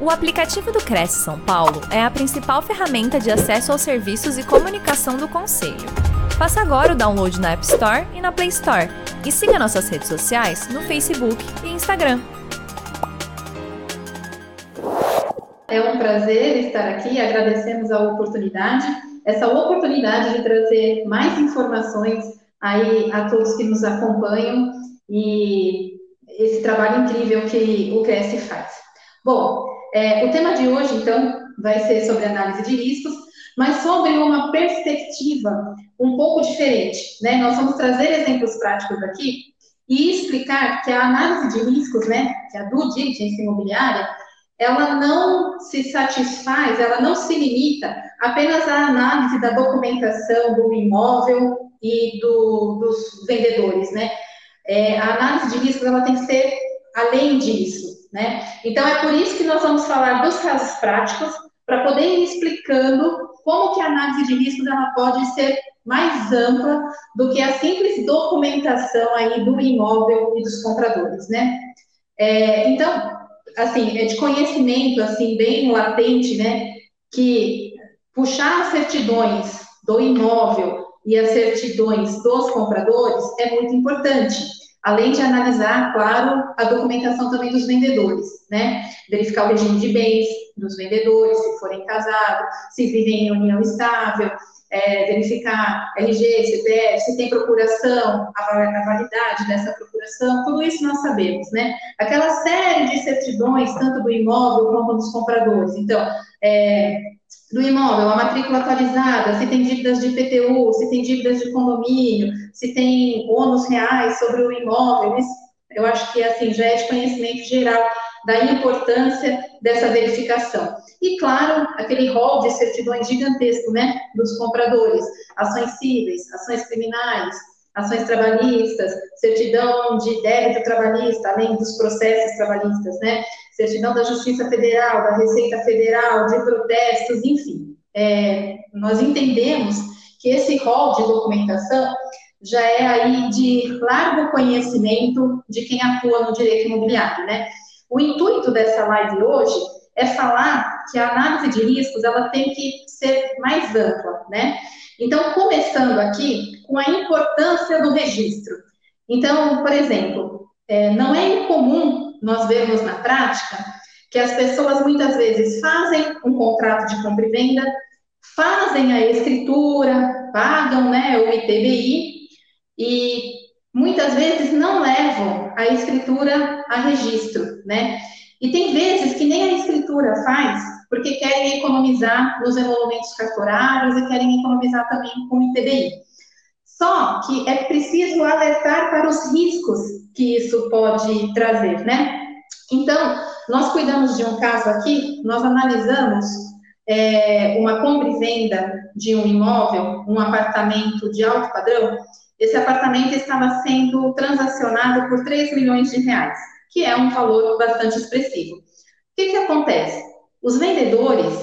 O aplicativo do Cresce São Paulo é a principal ferramenta de acesso aos serviços e comunicação do Conselho. Faça agora o download na App Store e na Play Store. E siga nossas redes sociais no Facebook e Instagram. É um prazer estar aqui, agradecemos a oportunidade, essa oportunidade de trazer mais informações aí a todos que nos acompanham e esse trabalho incrível que o Cresce faz. Bom, é, o tema de hoje, então, vai ser sobre análise de riscos, mas sobre uma perspectiva um pouco diferente. Né? Nós vamos trazer exemplos práticos aqui e explicar que a análise de riscos, né, que a due diligence imobiliária, ela não se satisfaz, ela não se limita apenas à análise da documentação do imóvel e do, dos vendedores, né? É, a análise de riscos ela tem que ser além disso, né? Então, é por isso que nós vamos falar dos casos práticos, para poder ir explicando como que a análise de riscos ela pode ser mais ampla do que a simples documentação aí do imóvel e dos compradores, né? É, então, assim, é de conhecimento, assim, bem latente, né, que puxar as certidões do imóvel e as certidões dos compradores é muito importante além de analisar, claro, a documentação também dos vendedores, né? Verificar o regime de bens dos vendedores, se forem casados, se vivem em união estável, é, verificar RG, CPF, se tem procuração, a, validade dessa procuração, tudo isso nós sabemos, né? Aquela série de certidões, tanto do imóvel quanto dos compradores. Então, é, do imóvel, a matrícula atualizada, se tem dívidas de IPTU, se tem dívidas de condomínio, se tem ônus reais sobre o imóvel, isso, eu acho que assim já é de conhecimento geral da importância dessa verificação. E claro, aquele rol de certidões gigantesco, né, dos compradores, ações cíveis, ações criminais, ações trabalhistas, certidão de débito trabalhista, além dos processos trabalhistas, né? Certidão da Justiça Federal, da Receita Federal, de protestos, enfim. É, nós entendemos que esse rol de documentação já é aí de largo conhecimento de quem atua no direito imobiliário, né? O intuito dessa live hoje é falar que a análise de riscos ela tem que ser mais ampla, né? Então, começando aqui com a importância do registro. Então, por exemplo, é, não é incomum nós vermos na prática que as pessoas muitas vezes fazem um contrato de compra e venda, fazem a escritura, pagam né, o ITBI e muitas vezes não levam a escritura a registro, né? E tem vezes que nem a escritura faz, porque querem economizar nos emolumentos cartorários e querem economizar também com o ITBI. Só que é preciso alertar para os riscos que isso pode trazer, né? Então, nós cuidamos de um caso aqui, nós analisamos é, uma compra e venda de um imóvel, um apartamento de alto padrão. Esse apartamento estava sendo transacionado por 3 milhões de reais, que é um valor bastante expressivo. O que, que acontece? Os vendedores,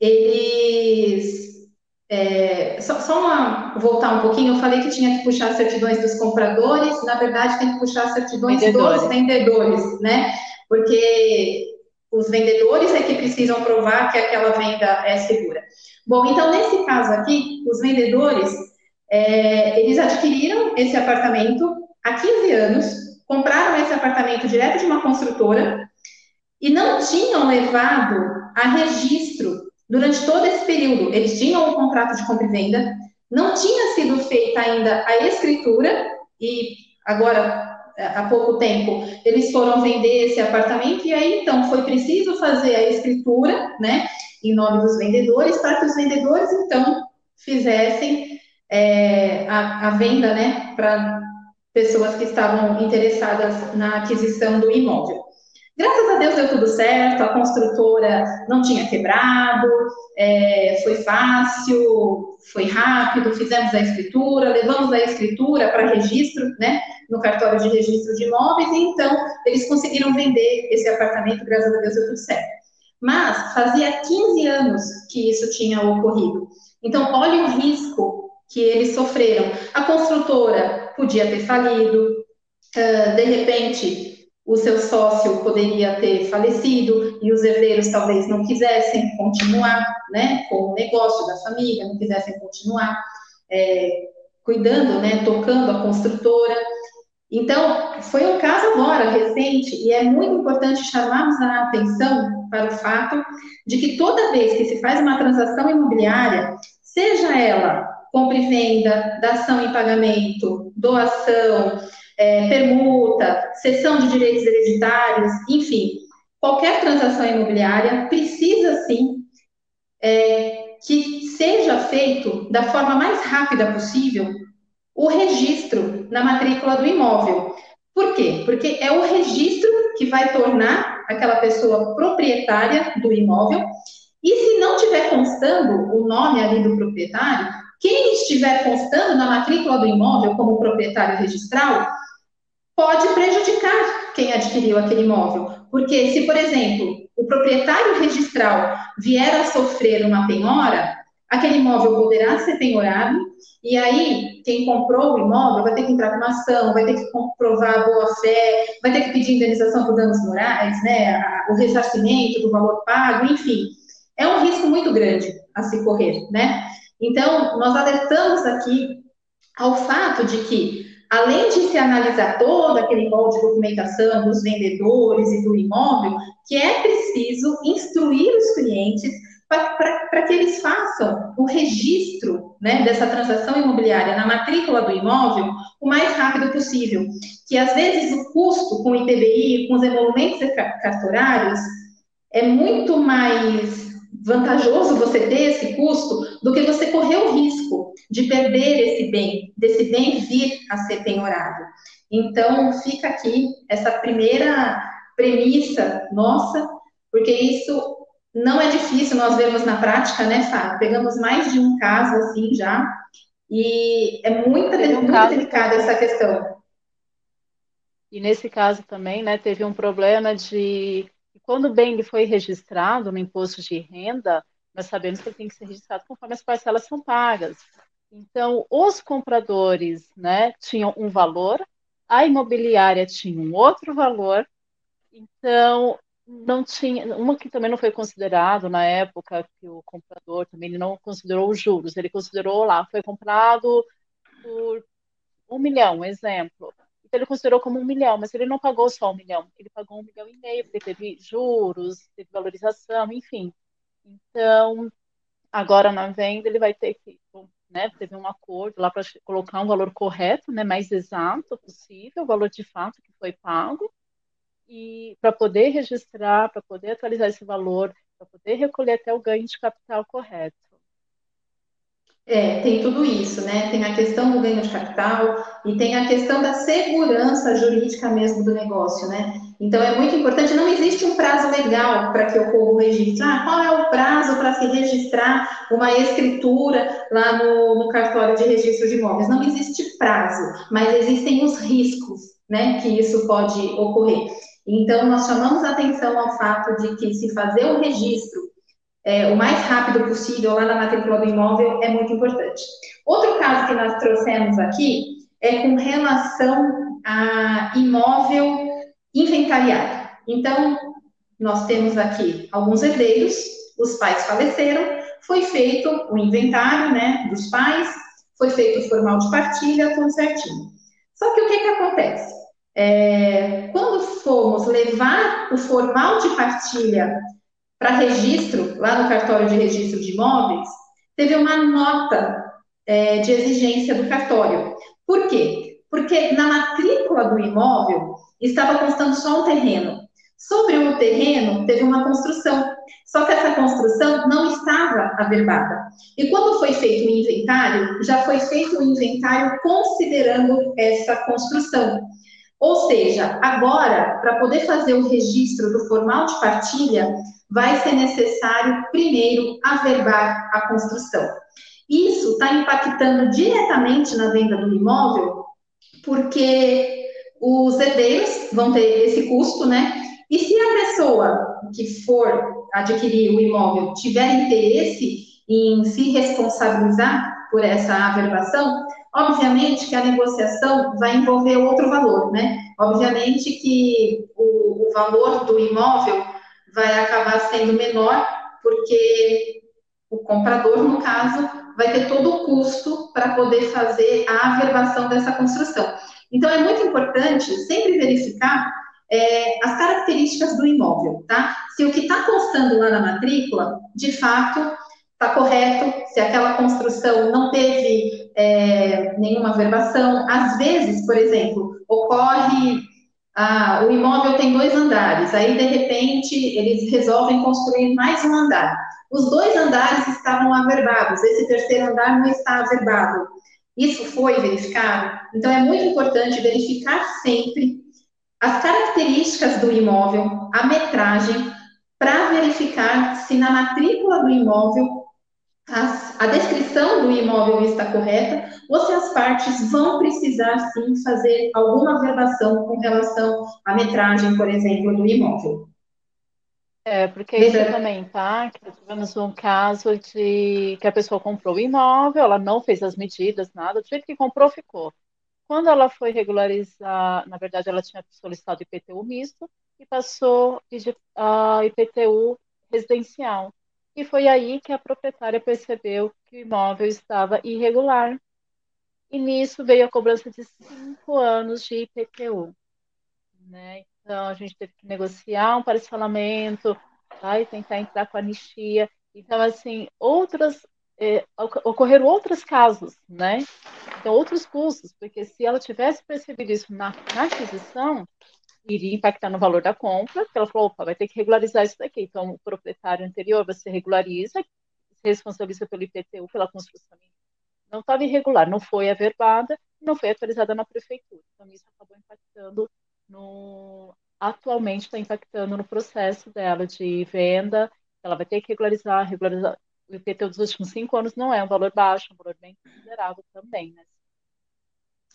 eles. É, só, só uma, voltar um pouquinho, eu falei que tinha que puxar certidões dos compradores, na verdade tem que puxar certidões vendedores. dos vendedores, né? Porque os vendedores é que precisam provar que aquela venda é segura. Bom, então nesse caso aqui, os vendedores, é, eles adquiriram esse apartamento há 15 anos, compraram esse apartamento direto de uma construtora, e não tinham levado a registro durante todo esse período. Eles tinham um contrato de compra e venda, não tinha sido feita ainda a escritura, e agora, é, há pouco tempo, eles foram vender esse apartamento, e aí então foi preciso fazer a escritura, né, em nome dos vendedores, para que os vendedores então fizessem é, a, a venda, né, para pessoas que estavam interessadas na aquisição do imóvel. Graças a Deus deu tudo certo, a construtora não tinha quebrado, é, foi fácil, foi rápido, fizemos a escritura, levamos a escritura para registro, né, no cartório de registro de imóveis, e então eles conseguiram vender esse apartamento, graças a Deus deu tudo certo. Mas fazia 15 anos que isso tinha ocorrido. Então, olha o risco que eles sofreram. A construtora podia ter falido, de repente, o seu sócio poderia ter falecido e os herdeiros talvez não quisessem continuar né, com o negócio da família, não quisessem continuar é, cuidando, né, tocando a construtora. Então, foi um caso agora, recente, e é muito importante chamarmos a atenção para o fato de que toda vez que se faz uma transação imobiliária, seja ela compra e venda, dação em pagamento, doação, é, permuta, cessão de direitos hereditários, enfim, qualquer transação imobiliária precisa sim é, que seja feito da forma mais rápida possível o registro na matrícula do imóvel. Por quê? Porque é o registro que vai tornar aquela pessoa proprietária do imóvel. E se não tiver constando o nome ali do proprietário, quem estiver constando na matrícula do imóvel como proprietário registral pode prejudicar quem adquiriu aquele imóvel. Porque se, por exemplo, o proprietário registral vier a sofrer uma penhora, aquele imóvel poderá ser penhorado, e aí quem comprou o imóvel vai ter que entrar com uma ação, vai ter que comprovar a boa-fé, vai ter que pedir indenização por danos morais, né, o ressarcimento do valor pago, enfim. É um risco muito grande a se correr, né? Então, nós alertamos aqui ao fato de que além de se analisar todo aquele rol de documentação dos vendedores e do imóvel, que é preciso instruir os clientes para que eles façam o registro né, dessa transação imobiliária na matrícula do imóvel o mais rápido possível. Que às vezes o custo com o ITBI, com os emolumentos cartorários, é muito mais vantajoso você ter esse custo do que você correr o risco de perder esse bem, desse bem vir a ser penhorado. Então, fica aqui essa primeira premissa nossa, porque isso não é difícil nós vermos na prática, né, Fábio? Pegamos mais de um caso assim já, e é muito, um muito delicada essa questão. E nesse caso também, né, teve um problema de quando o bem foi registrado no imposto de renda, nós sabemos que ele tem que ser registrado conforme as parcelas são pagas. Então, os compradores né, tinham um valor, a imobiliária tinha um outro valor, então não tinha, uma que também não foi considerado na época que o comprador também não considerou os juros, ele considerou lá, foi comprado por um milhão, exemplo. Então, ele considerou como um milhão, mas ele não pagou só um milhão, ele pagou um milhão e meio, porque teve juros, teve valorização, enfim. Então, agora na venda, ele vai ter que, né, teve um acordo lá para colocar um valor correto, né, mais exato possível, o valor de fato que foi pago, e para poder registrar, para poder atualizar esse valor, para poder recolher até o ganho de capital correto. É, tem tudo isso, né? Tem a questão do ganho de capital e tem a questão da segurança jurídica mesmo do negócio, né? Então é muito importante, não existe um prazo legal para que ocorra o registro. Ah, qual é o prazo para se registrar uma escritura lá no, no cartório de registro de imóveis? Não existe prazo, mas existem os riscos, né, que isso pode ocorrer. Então, nós chamamos atenção ao fato de que se fazer o registro é, o mais rápido possível lá na matrícula do imóvel é muito importante. Outro caso que nós trouxemos aqui é com relação a imóvel inventariado. Então, nós temos aqui alguns herdeiros, os pais faleceram, foi feito o inventário né, dos pais, foi feito o formal de partilha, tudo certinho. Só que o que, que acontece? É, quando fomos levar o formal de partilha para registro, lá no cartório de registro de imóveis, teve uma nota é, de exigência do cartório. Por quê? Porque na matrícula do imóvel estava constando só um terreno. Sobre o terreno, teve uma construção, só que essa construção não estava averbada. E quando foi feito o inventário, já foi feito o inventário considerando essa construção. Ou seja, agora, para poder fazer o registro do formal de partilha, vai ser necessário primeiro averbar a construção. Isso está impactando diretamente na venda do imóvel, porque os herdeiros vão ter esse custo, né? E se a pessoa que for adquirir o imóvel tiver interesse em se responsabilizar por essa averbação, Obviamente que a negociação vai envolver outro valor, né? Obviamente que o, o valor do imóvel vai acabar sendo menor, porque o comprador, no caso, vai ter todo o custo para poder fazer a averbação dessa construção. Então, é muito importante sempre verificar é, as características do imóvel, tá? Se o que está constando lá na matrícula, de fato, está correto, se aquela construção não teve é, nenhuma verbação. Às vezes, por exemplo, ocorre. Ah, o imóvel tem dois andares, aí de repente eles resolvem construir mais um andar. Os dois andares estavam averbados, esse terceiro andar não está averbado. Isso foi verificado? Então é muito importante verificar sempre as características do imóvel, a metragem, para verificar se na matrícula do imóvel a, a descrição do imóvel está correta ou se as partes vão precisar sim fazer alguma verbação com relação à metragem, por exemplo, do imóvel. É, porque isso também, tá? Que tivemos um caso de que a pessoa comprou o imóvel, ela não fez as medidas, nada, do jeito que comprou, ficou. Quando ela foi regularizar, na verdade, ela tinha solicitado IPTU misto e passou a IPTU residencial. E foi aí que a proprietária percebeu que o imóvel estava irregular. E nisso veio a cobrança de cinco anos de IPTU. Né? Então, a gente teve que negociar um parcelamento, tá? e tentar entrar com anistia. Então, assim, outras é, ocorreram outros casos, né? Então, outros custos, porque se ela tivesse percebido isso na, na aquisição, iria impactar no valor da compra, ela falou, opa, vai ter que regularizar isso daqui. Então, o proprietário anterior, você regulariza, se responsabiliza pelo IPTU, pela construção. Não estava irregular, não foi averbada, não foi atualizada na prefeitura. Então, isso acabou impactando no... Atualmente está impactando no processo dela de venda, ela vai ter que regularizar, regularizar o IPTU dos últimos cinco anos não é um valor baixo, é um valor bem considerável também, né?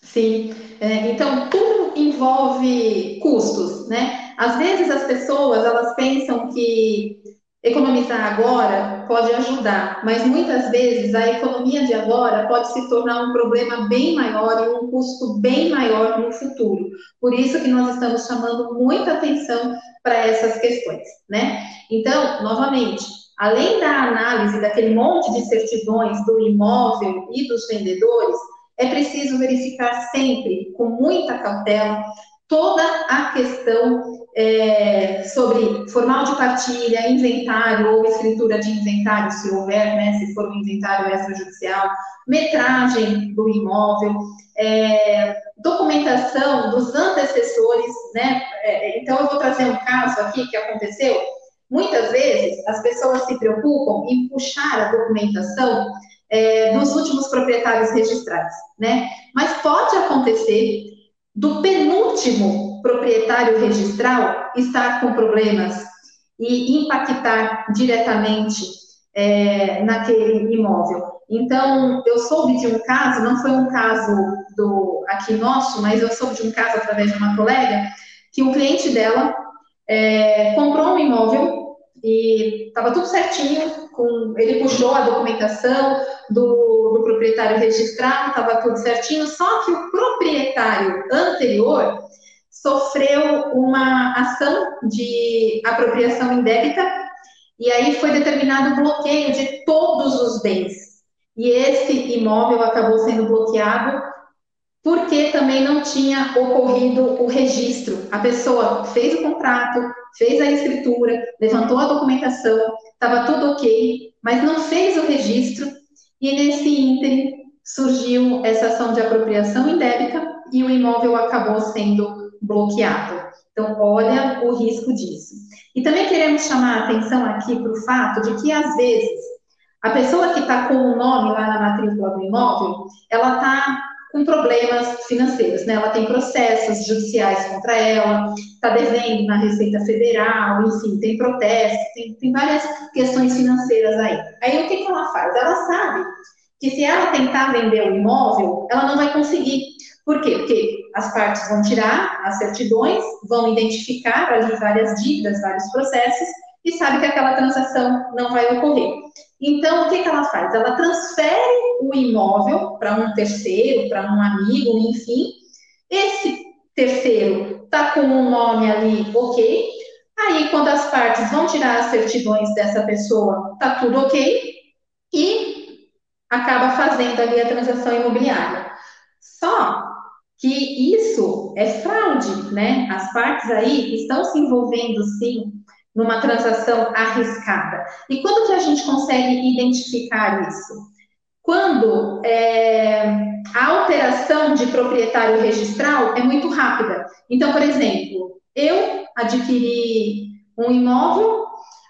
Sim, é, então tudo envolve custos, né? Às vezes as pessoas elas pensam que economizar agora pode ajudar, mas muitas vezes a economia de agora pode se tornar um problema bem maior e um custo bem maior no futuro. Por isso que nós estamos chamando muita atenção para essas questões, né? Então, novamente, além da análise daquele monte de certidões do imóvel e dos vendedores, é preciso verificar sempre, com muita cautela, toda a questão é, sobre formal de partilha, inventário ou escritura de inventário, se houver, né, se for um inventário extrajudicial, metragem do imóvel, é, documentação dos antecessores, né? É, então, eu vou trazer um caso aqui que aconteceu Muitas vezes as pessoas se preocupam em puxar a documentação é, dos últimos proprietários registrados, né? Mas pode acontecer do penúltimo proprietário registral estar com problemas e impactar diretamente é, naquele imóvel. Então, eu soube de um caso, não foi um caso do aqui nosso, mas eu soube de um caso através de uma colega, que um cliente dela é, comprou um imóvel e estava tudo certinho, com, ele puxou a documentação do, do proprietário registrado, estava tudo certinho, só que o proprietário anterior sofreu uma ação de apropriação indébita e aí foi determinado o bloqueio de todos os bens. E esse imóvel acabou sendo bloqueado porque também não tinha ocorrido o registro. A pessoa fez o contrato, fez a escritura, levantou a documentação, estava tudo ok, mas não fez o registro, e nesse ínterim surgiu essa ação de apropriação indébita e o imóvel acabou sendo bloqueado. Então, olha o risco disso. E também queremos chamar a atenção aqui para o fato de que, às vezes, a pessoa que está com o nome lá na matrícula do imóvel, ela está com problemas financeiros, né? Ela tem processos judiciais contra ela, está devendo na Receita Federal, enfim, tem protestos, tem, tem várias questões financeiras aí. Aí o que, que ela faz? Ela sabe que se ela tentar vender o imóvel, ela não vai conseguir. Por quê? Porque as partes vão tirar as certidões, vão identificar ali várias dívidas, vários processos, e sabe que aquela transação não vai ocorrer. Então, o que, que ela faz? Ela transfere o imóvel para um terceiro, para um amigo, enfim. Esse terceiro está com um nome ali, ok. Aí, quando as partes vão tirar as certidões dessa pessoa, está tudo ok. E acaba fazendo ali a transação imobiliária. Só que isso é fraude, né? As partes aí estão se envolvendo, sim, numa transação arriscada. E quando que a gente consegue identificar isso? Quando é, a alteração de proprietário registral é muito rápida. Então, por exemplo, eu adquiri um imóvel,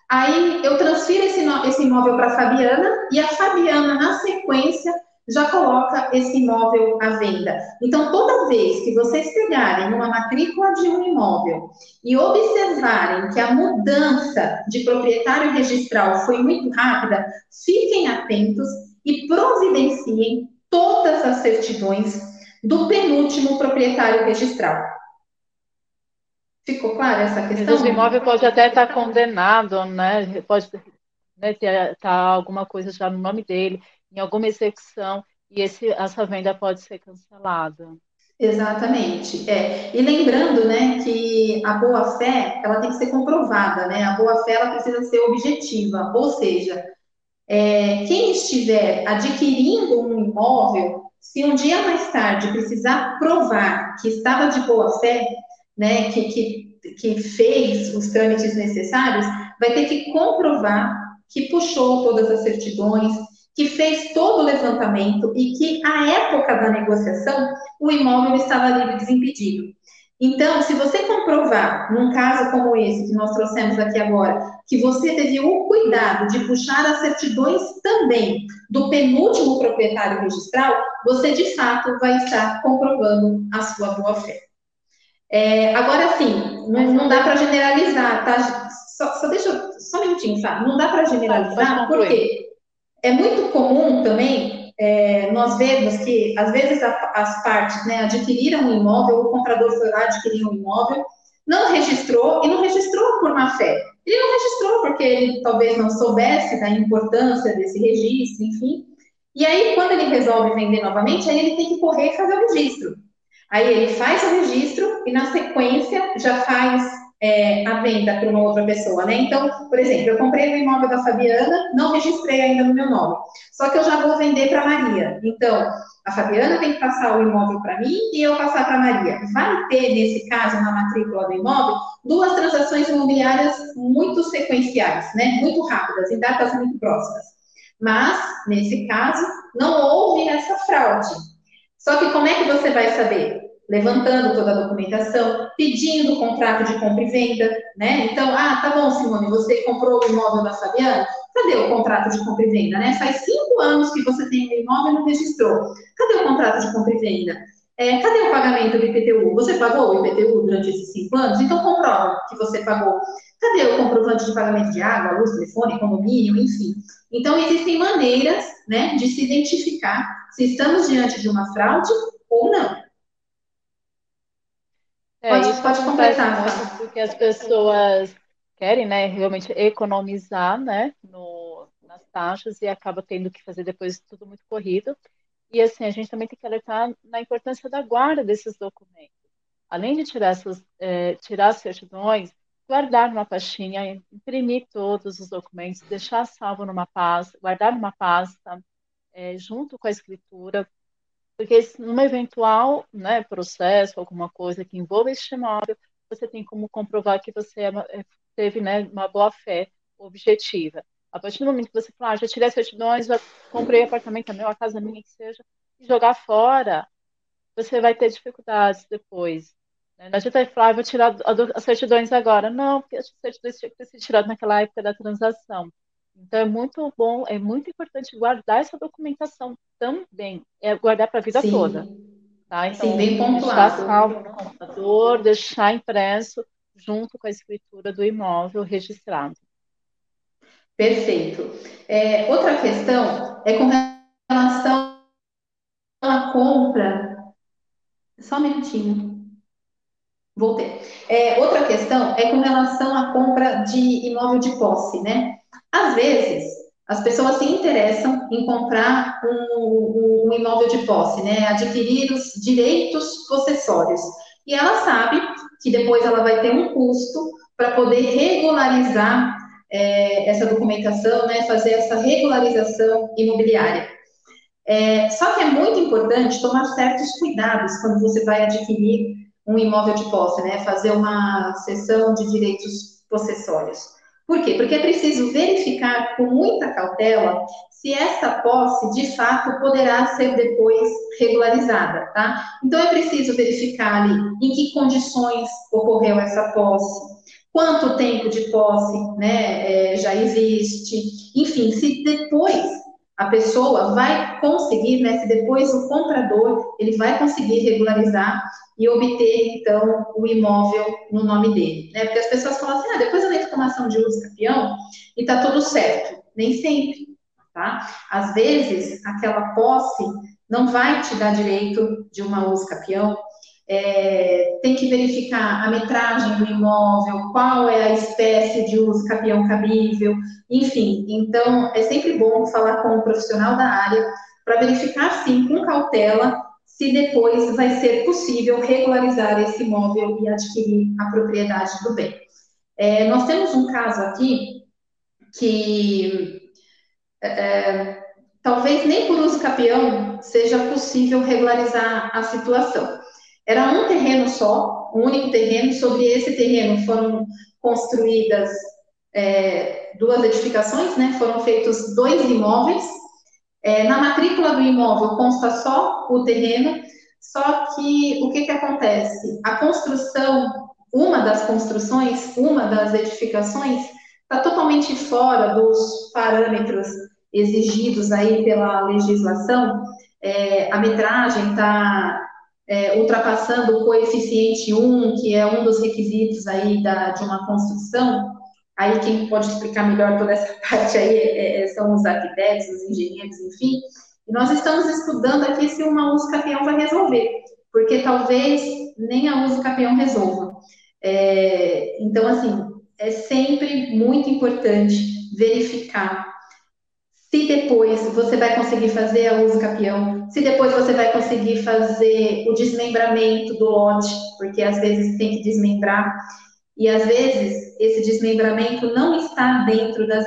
aí eu transfiro esse, esse imóvel para a Fabiana, e a Fabiana, na sequência, já coloca esse imóvel à venda. Então, toda vez que vocês pegarem uma matrícula de um imóvel e observarem que a mudança de proprietário registral foi muito rápida, fiquem atentos e providenciem todas as certidões do penúltimo proprietário registral. Ficou clara essa questão? O imóvel pode até estar condenado, né? Pode né, ter tá alguma coisa já no nome dele em alguma execução e esse, essa venda pode ser cancelada. Exatamente. É. E lembrando, né, que a boa-fé, ela tem que ser comprovada, né? A boa-fé, ela precisa ser objetiva, ou seja, é, quem estiver adquirindo um imóvel, se um dia mais tarde precisar provar que estava de boa-fé, né, que, que, que fez os trâmites necessários, vai ter que comprovar que puxou todas as certidões, que fez todo o levantamento e que, à época da negociação, o imóvel estava livre desimpedido. Então, se você comprovar, num caso como esse que nós trouxemos aqui agora, que você teve o cuidado de puxar as certidões também do penúltimo proprietário registral, você de fato vai estar comprovando a sua boa-fé. É, agora sim, não, não dá para generalizar, tá? Só, só deixa só um minutinho, sabe? Não dá para generalizar, por quê? É muito comum também é, nós vemos que, às vezes, a, as partes né, adquiriram um imóvel, o comprador foi lá adquirir um imóvel, não registrou e não registrou por má fé. Ele não registrou porque ele talvez não soubesse da importância desse registro, enfim. E aí, quando ele resolve vender novamente, aí ele tem que correr e fazer o registro. Aí ele faz o registro e, na sequência, já faz é, a venda para uma outra pessoa, né? Então, por exemplo, eu comprei o imóvel da Fabiana, não registrei ainda no meu nome, só que eu já vou vender para Maria. Então, a Fabiana tem que passar o imóvel para mim e eu passar para Maria. Vai ter, nesse caso, na matrícula do imóvel, duas transações imobiliárias muito sequenciais, né? Muito rápidas, em datas muito próximas. Mas, nesse caso, não houve essa fraude. Só que como é que você vai saber? Levantando toda a documentação, pedindo o contrato de compra e venda, né? Então, ah, tá bom, Simone, você comprou o imóvel da Fabiana? Cadê o contrato de compra e venda, né? Faz cinco anos que você tem o imóvel e não registrou. Cadê o contrato de compra e venda? É, cadê o pagamento do IPTU? Você pagou o IPTU durante esses cinco anos? Então, comprova que você pagou. Cadê o comprovante de pagamento de água, luz, telefone, condomínio, enfim? Então, existem maneiras né, de se identificar se estamos diante de uma fraude ou não. É, pode, isso pode completar. Muito porque as pessoas querem, né, realmente economizar, né, no, nas taxas e acaba tendo que fazer depois tudo muito corrido. E assim, a gente também tem que alertar na importância da guarda desses documentos. Além de tirar, essas, é, tirar as certidões, guardar numa pastinha, imprimir todos os documentos, deixar salvo numa pasta, guardar numa pasta, é, junto com a escritura, porque numa eventual né, processo, alguma coisa que envolva este imóvel, você tem como comprovar que você é é, teve né, uma boa fé objetiva. A partir do momento que você fala, ah, já tirei as certidões, já comprei apartamento meu, a casa minha que seja, e jogar fora, você vai ter dificuldades depois. Né? Não adianta falar, ah, vou tirar as certidões agora. Não, porque as certidões tinham que sido tiradas naquela época da transação. Então é muito bom, é muito importante guardar essa documentação também, é guardar para a vida Sim. toda. Tá? Então, Sim, bem pontuado. Deixar salvo no computador, deixar impresso junto com a escritura do imóvel registrado. Perfeito. É, outra questão é com relação à compra. Só um minutinho. Voltei. É, outra questão é com relação à compra de imóvel de posse, né? Às vezes, as pessoas se interessam em comprar um, um, imóvel de posse, né? Adquirir os direitos possessórios. E ela sabe que depois ela vai ter um custo para poder regularizar é, essa documentação, né? Fazer essa regularização imobiliária. É, só que é muito importante tomar certos cuidados quando você vai adquirir um imóvel de posse, né? Fazer uma sessão de direitos possessórios. Por quê? Porque é preciso verificar com muita cautela se essa posse de fato poderá ser depois regularizada, tá? Então é preciso verificar ali em que condições ocorreu essa posse, quanto tempo de posse né, é, já existe, enfim, se depois a pessoa vai conseguir, né, se depois o comprador ele vai conseguir regularizar e obter, então, o imóvel no nome dele. Né? Porque as pessoas falam assim, ah, depois eu entro de uso campeão e está tudo certo. Nem sempre, tá? Às vezes, aquela posse não vai te dar direito de uma uso campeão, é, tem que verificar a metragem do imóvel, qual é a espécie de uso capião cabível, enfim. Então, é sempre bom falar com um profissional da área para verificar, sim, com cautela, se depois vai ser possível regularizar esse imóvel e adquirir a propriedade do bem. É, nós temos um caso aqui que é, é, talvez nem por uso capião seja possível regularizar a situação. Era um terreno só, um único terreno, sobre esse terreno foram construídas é, duas edificações, né? Foram feitos dois imóveis, é, na matrícula do imóvel consta só o terreno, só que o que, que acontece? A construção, uma das construções, uma das edificações, está totalmente fora dos parâmetros exigidos aí pela legislação. É, a metragem está é, ultrapassando o coeficiente 1, que é um dos requisitos aí da, de uma construção, Aí quem pode explicar melhor toda essa parte aí é, é, são os arquitetos, os engenheiros, enfim. E nós estamos estudando aqui se uma uso capião vai resolver, porque talvez nem a uso capião resolva. É, então, assim, é sempre muito importante verificar se depois você vai conseguir fazer a uso capião, se depois você vai conseguir fazer o desmembramento do lote, porque às vezes tem que desmembrar. E às vezes esse desmembramento não está dentro das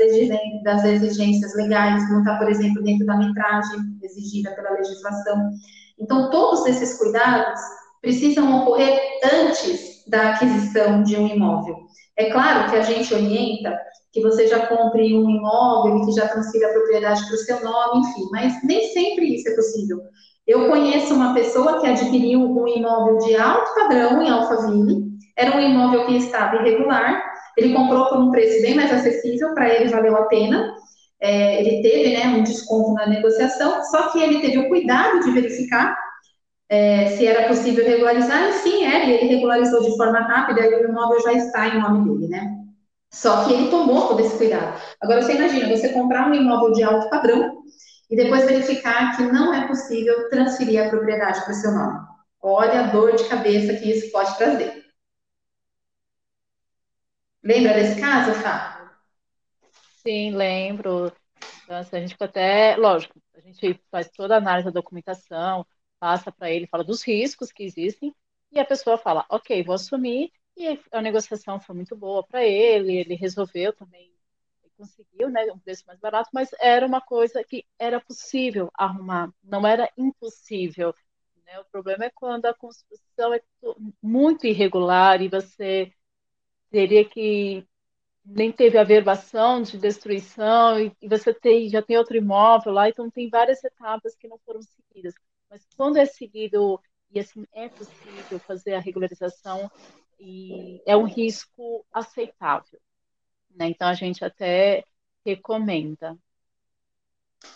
das exigências legais, não está, por exemplo, dentro da metragem exigida pela legislação. Então, todos esses cuidados precisam ocorrer antes da aquisição de um imóvel. É claro que a gente orienta que você já compre um imóvel e que já transfira a propriedade para o seu nome, enfim, mas nem sempre isso é possível. Eu conheço uma pessoa que adquiriu um imóvel de alto padrão em Alphaville, era um imóvel que estava irregular, ele comprou por um preço bem mais acessível, para ele valeu a pena. É, ele teve né, um desconto na negociação, só que ele teve o cuidado de verificar é, se era possível regularizar, e sim, é, e ele regularizou de forma rápida, e o imóvel já está em nome dele, né? Só que ele tomou todo esse cuidado. Agora, você imagina, você comprar um imóvel de alto padrão e depois verificar que não é possível transferir a propriedade para o seu nome. Olha a dor de cabeça que isso pode trazer. Lembra desse caso, Fá? Sim, lembro. Então, assim, a gente fica até, lógico, a gente faz toda a análise da documentação, passa para ele, fala dos riscos que existem, e a pessoa fala, ok, vou assumir, e a negociação foi muito boa para ele, ele resolveu também, conseguiu, né, um preço mais barato, mas era uma coisa que era possível arrumar, não era impossível. Né? O problema é quando a construção é muito irregular e você teria que nem teve averbação de destruição e, você tem, já tem outro imóvel lá, então tem várias etapas que não foram seguidas. Mas quando é seguido e assim é possível fazer a regularização e é um risco aceitável, né? Então a gente até recomenda.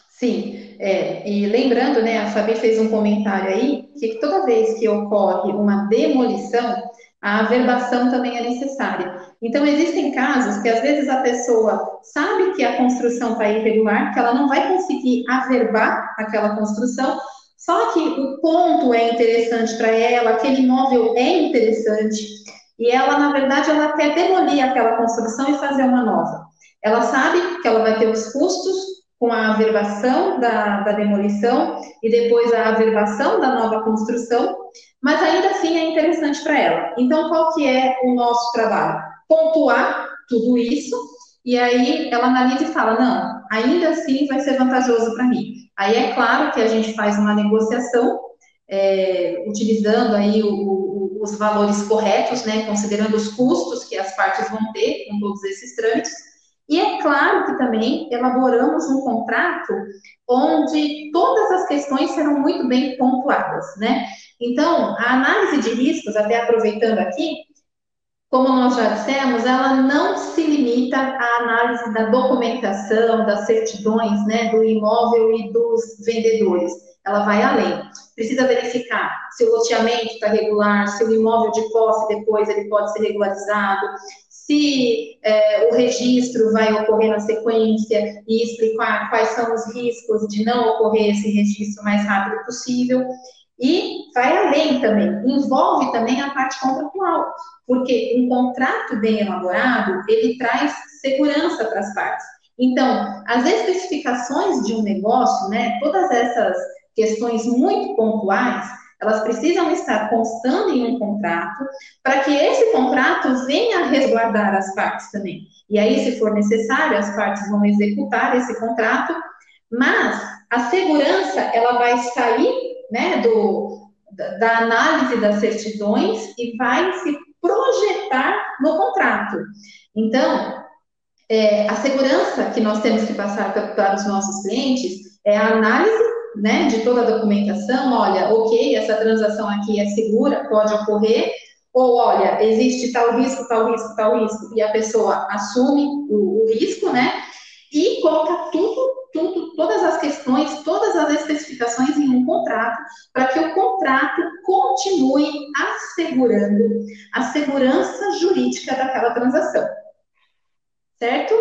Sim, é, e lembrando, né, a Fabi fez um comentário aí que toda vez que ocorre uma demolição, a averbação também é necessária. Então, existem casos que às vezes a pessoa sabe que a construção está irregular, que ela não vai conseguir averbar aquela construção, só que o ponto é interessante para ela, aquele imóvel é interessante, e ela, na verdade, ela quer demolir aquela construção e fazer uma nova. Ela sabe que ela vai ter os custos com a averbação da, da demolição e depois a averbação da nova construção, mas ainda assim é interessante para ela. Então, qual que é o nosso trabalho? Pontuar tudo isso e aí ela analisa e fala, não, ainda assim vai ser vantajoso para mim. Aí é claro que a gente faz uma negociação é, utilizando aí o, o, os valores corretos, né, considerando os custos que as partes vão ter com todos esses trâmites, e é claro que também elaboramos um contrato onde todas as questões serão muito bem pontuadas, né? Então, a análise de riscos, até aproveitando aqui, como nós já dissemos, ela não se limita à análise da documentação, das certidões, né, do imóvel e dos vendedores. Ela vai além. Precisa verificar se o loteamento está regular, se o imóvel de posse depois ele pode ser regularizado, se é, o registro vai ocorrer na sequência e explicar quais são os riscos de não ocorrer esse registro o mais rápido possível. E vai além também, envolve também a parte contratual, porque um contrato bem elaborado, ele traz segurança para as partes. Então, as especificações de um negócio, né, todas essas questões muito pontuais, elas precisam estar constando em um contrato para que esse contrato venha resguardar as partes também. E aí, se for necessário, as partes vão executar esse contrato, mas a segurança ela vai sair né, do, da análise das certidões e vai se projetar no contrato. Então, é, a segurança que nós temos que passar para, os nossos clientes é a análise né, de toda a documentação, olha, ok, essa transação aqui é segura, pode ocorrer, ou olha, existe tal risco, tal risco, tal risco, e a pessoa assume o, o risco, né, e coloca tudo, tudo, todas as questões, todas as especificações em um contrato, para que o contrato continue assegurando a segurança jurídica daquela transação. Certo?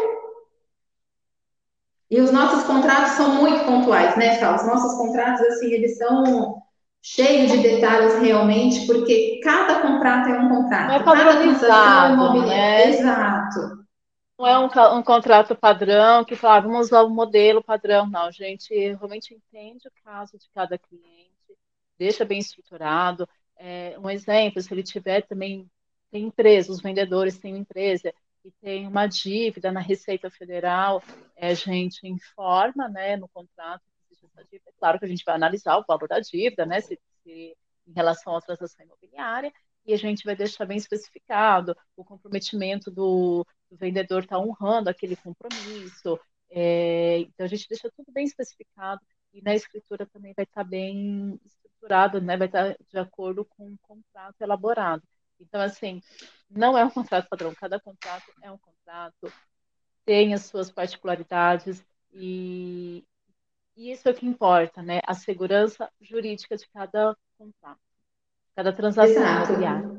E os nossos contratos são muito pontuais, né, Sal? Os nossos contratos, assim, eles são cheios de detalhes realmente, porque cada contrato é um contrato. Não é padronizado, cada é né? Exato. Não é um, um, contrato padrão que fala, ah, vamos usar o modelo padrão. Não, a gente realmente entende o caso de cada cliente, deixa bem estruturado. É, um exemplo, se ele tiver também, tem empresa, os vendedores têm empresa, e tem uma dívida na Receita Federal, é, a gente informa né, no contrato que existe essa dívida. É claro que a gente vai analisar o valor da dívida, né, se, se, em relação à transação imobiliária, e a gente vai deixar bem especificado o comprometimento do, do vendedor estar tá honrando aquele compromisso. É, então, a gente deixa tudo bem especificado e na escritura também vai estar tá bem estruturado, né, vai estar tá de acordo com o contrato elaborado. Então, assim, não é um contrato padrão, cada contrato é um contrato, tem as suas particularidades e, e isso é o que importa, né? A segurança jurídica de cada contrato, cada transação imobiliária.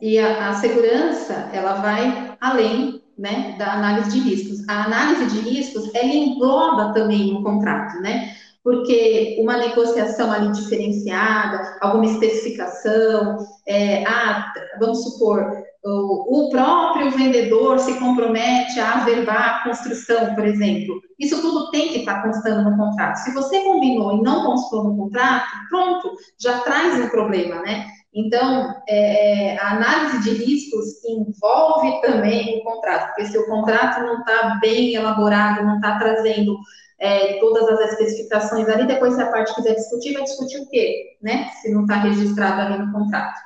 E a, a, segurança, ela vai além né, da análise de riscos. A análise de riscos, ela engloba também um contrato, né? porque uma negociação ali diferenciada, alguma especificação, é, ah, vamos supor, o, próprio vendedor se compromete a averbar a construção, por exemplo. Isso tudo tem que estar constando no contrato. Se você combinou e não constou no contrato, pronto, já traz um problema, né? Então, é, a análise de riscos envolve também o contrato, porque se o contrato não está bem elaborado, não está trazendo é, todas as especificações ali, depois se a parte quiser discutir, vai discutir o quê, né? Se não está registrado ali no contrato.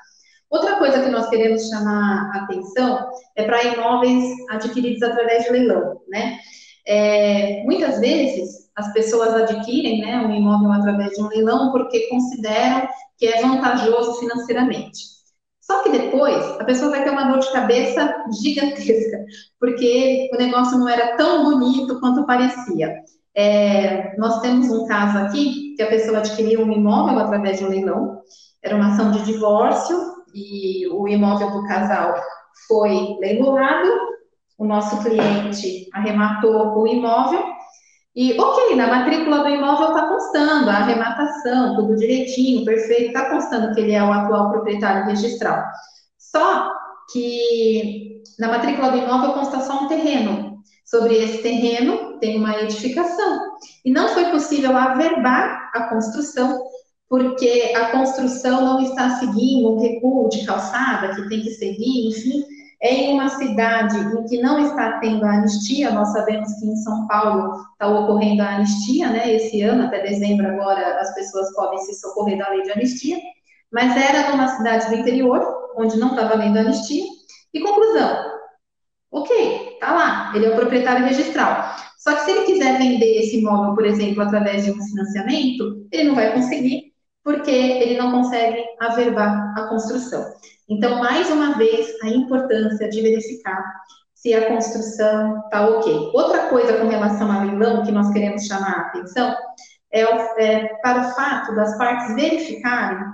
Outra coisa que nós queremos chamar a atenção é para imóveis adquiridos através de leilão, né? É, muitas vezes as pessoas adquirem né, um imóvel através de um leilão porque consideram que é vantajoso financeiramente. Só que depois a pessoa vai ter uma dor de cabeça gigantesca, porque o negócio não era tão bonito quanto parecia. É, nós temos um caso aqui que a pessoa adquiriu um imóvel através de um leilão, era uma ação de divórcio e o imóvel do casal foi leiloado, o nosso cliente arrematou o imóvel e, ok, na matrícula do imóvel está constando a arrematação, tudo direitinho, perfeito, está constando que ele é o atual proprietário registral. Só que na matrícula do imóvel consta só um terreno, sobre esse terreno tem uma edificação. E não foi possível averbar a construção, porque a construção não está seguindo um recuo de calçada que tem que seguir, enfim, é em uma cidade em que não está tendo a anistia, nós sabemos que em São Paulo está ocorrendo a anistia, né? Esse ano, até dezembro agora, as pessoas podem se socorrer da lei de anistia, mas era numa cidade do interior, onde não estava valendo anistia. E conclusão, ok, tá lá, ele é o proprietário registral. Só que se ele quiser vender esse imóvel, por exemplo, através de um financiamento, ele não vai conseguir, porque ele não consegue averbar a construção. Então, mais uma vez, a importância de verificar se a construção está ok. Outra coisa com relação a leilão que nós queremos chamar a atenção é, é para o fato das partes verificarem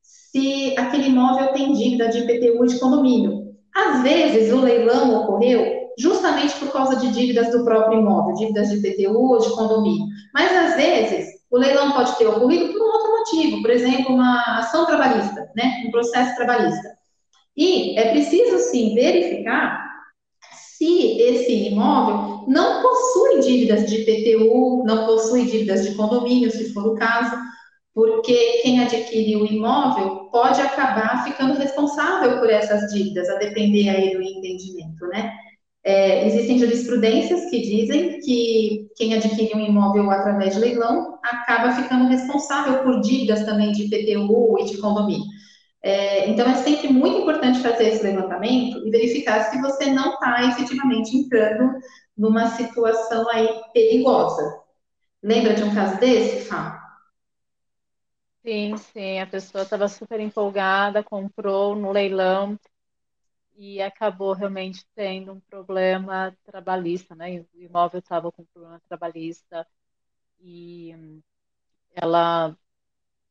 se aquele imóvel tem dívida de IPTU de condomínio. Às vezes, o leilão ocorreu justamente por causa de dívidas do próprio imóvel, dívidas de IPTU ou de condomínio. Mas, às vezes, o leilão pode ter ocorrido por um outro motivo, por exemplo, uma ação trabalhista, né? um processo trabalhista. E é preciso, sim, verificar se esse imóvel não possui dívidas de IPTU, não possui dívidas de condomínio, se for o caso, porque quem adquire o imóvel pode acabar ficando responsável por essas dívidas, a depender aí do entendimento, né? É, existem jurisprudências que dizem que quem adquire um imóvel através de leilão acaba ficando responsável por dívidas também de IPTU e de condomínio. É, então, é sempre muito importante fazer esse levantamento e verificar se você não está efetivamente entrando numa situação aí perigosa. Lembra de um caso desse, Fá? Sim, sim, a pessoa estava super empolgada, comprou no leilão e acabou realmente tendo um problema trabalhista, né? O imóvel estava com problema trabalhista e ela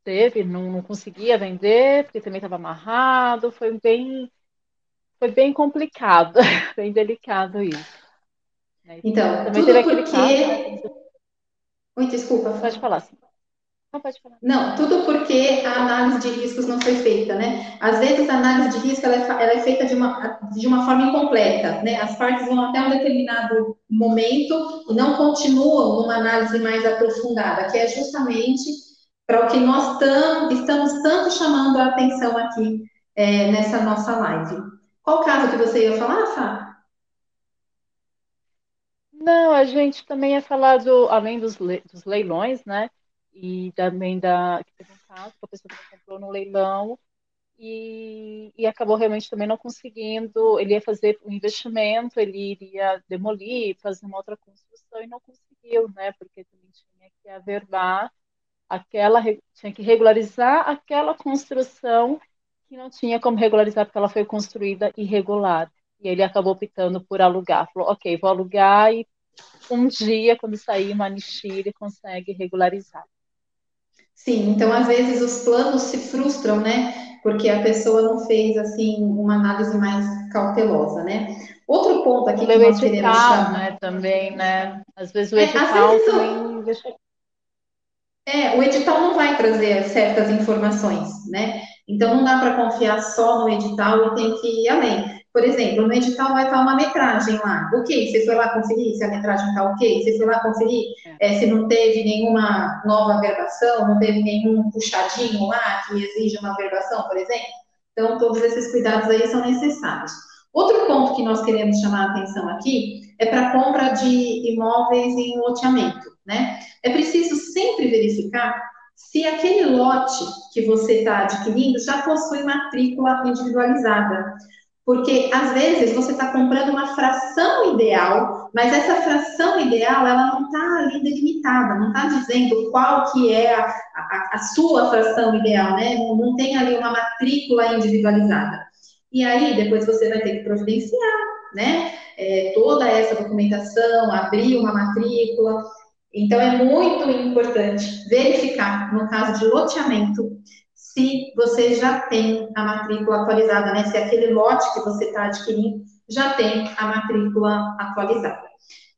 teve, não, não conseguia vender porque também estava amarrado, foi bem, foi bem complicado, bem delicado isso. Né? Então, também tudo porque... Caso, né? Oi, desculpa. Pode falar, sim. Não, pode falar. Não, tudo porque a análise de riscos não foi feita, né? Às vezes a análise de risco ela é, ela é, feita de uma, de uma forma incompleta, né? As partes vão até um determinado momento e não continuam numa análise mais aprofundada, que é justamente para o que nós tam, estamos tanto chamando a atenção aqui é, nessa nossa live. Qual caso que você ia falar, Fá? Não, a gente também ia falar do, além dos, le, dos leilões, né? E também da que teve um caso que a pessoa comprou no leilão e, e acabou realmente também não conseguindo. Ele ia fazer um investimento, ele iria demolir, fazer uma outra construção e não conseguiu, né? Porque também tinha que averbar aquela, tinha que regularizar aquela construção que não tinha como regularizar porque ela foi construída irregular. E ele acabou optando por alugar. Falou, ok, vou alugar e um dia, quando sair uma anistia, ele consegue regularizar. Sim, então às vezes os planos se frustram, né? Porque a pessoa não fez assim uma análise mais cautelosa, né? Outro ponto aqui que nós queremos chamar, né, também, né? Às vezes o edital é, também deixa... É, o edital não vai trazer certas informações, né? Então não dá para confiar só no edital e tem que ir além. Por exemplo, no edital vai estar uma metragem lá. Ok, você foi lá conferir se a metragem está ok? Você foi lá conferir é, se não teve nenhuma nova verbação, não teve nenhum puxadinho lá que exige uma verbação, por exemplo? Então, todos esses cuidados aí são necessários. Outro ponto que nós queremos chamar a atenção aqui é para a compra de imóveis em loteamento, né? É preciso sempre verificar se aquele lote que você está adquirindo já possui matrícula individualizada. Porque às vezes você está comprando uma fração ideal, mas essa fração ideal ela não está ali delimitada, não está dizendo qual que é a, a, a, sua fração ideal, né? Não, não tem ali uma matrícula individualizada. E aí depois você vai ter que providenciar, né? É, toda essa documentação, abrir uma matrícula. Então é muito importante verificar no caso de loteamento se você já tem a matrícula atualizada, né? Se aquele lote que você está adquirindo já tem a matrícula atualizada.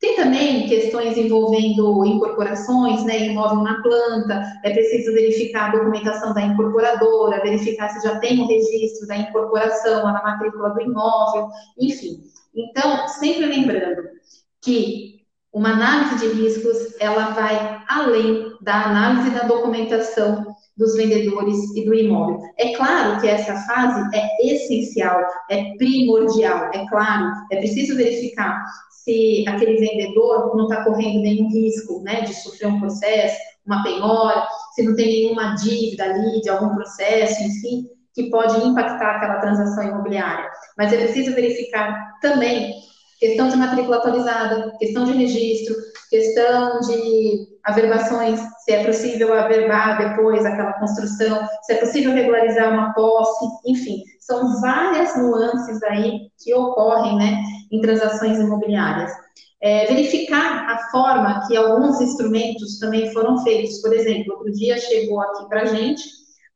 Tem também questões envolvendo incorporações, né, imóvel na planta, é preciso verificar a documentação da incorporadora, verificar se já tem o registro da incorporação na matrícula do imóvel, enfim. Então, sempre lembrando, que uma análise de riscos, ela vai além da análise da documentação dos vendedores e do imóvel. É claro que essa fase é essencial, é primordial, é claro, é preciso verificar se aquele vendedor não está correndo nenhum risco, né, de sofrer um processo, uma penhora, se não tem nenhuma dívida ali de algum processo, enfim, que pode impactar aquela transação imobiliária. Mas é preciso verificar também questão de matrícula atualizada, questão de registro, questão de averbações, se é possível averbar depois aquela construção, se é possível regularizar uma posse, enfim, são várias nuances aí que ocorrem, né, em transações imobiliárias. É, verificar a forma que alguns instrumentos também foram feitos. Por exemplo, outro dia chegou aqui para gente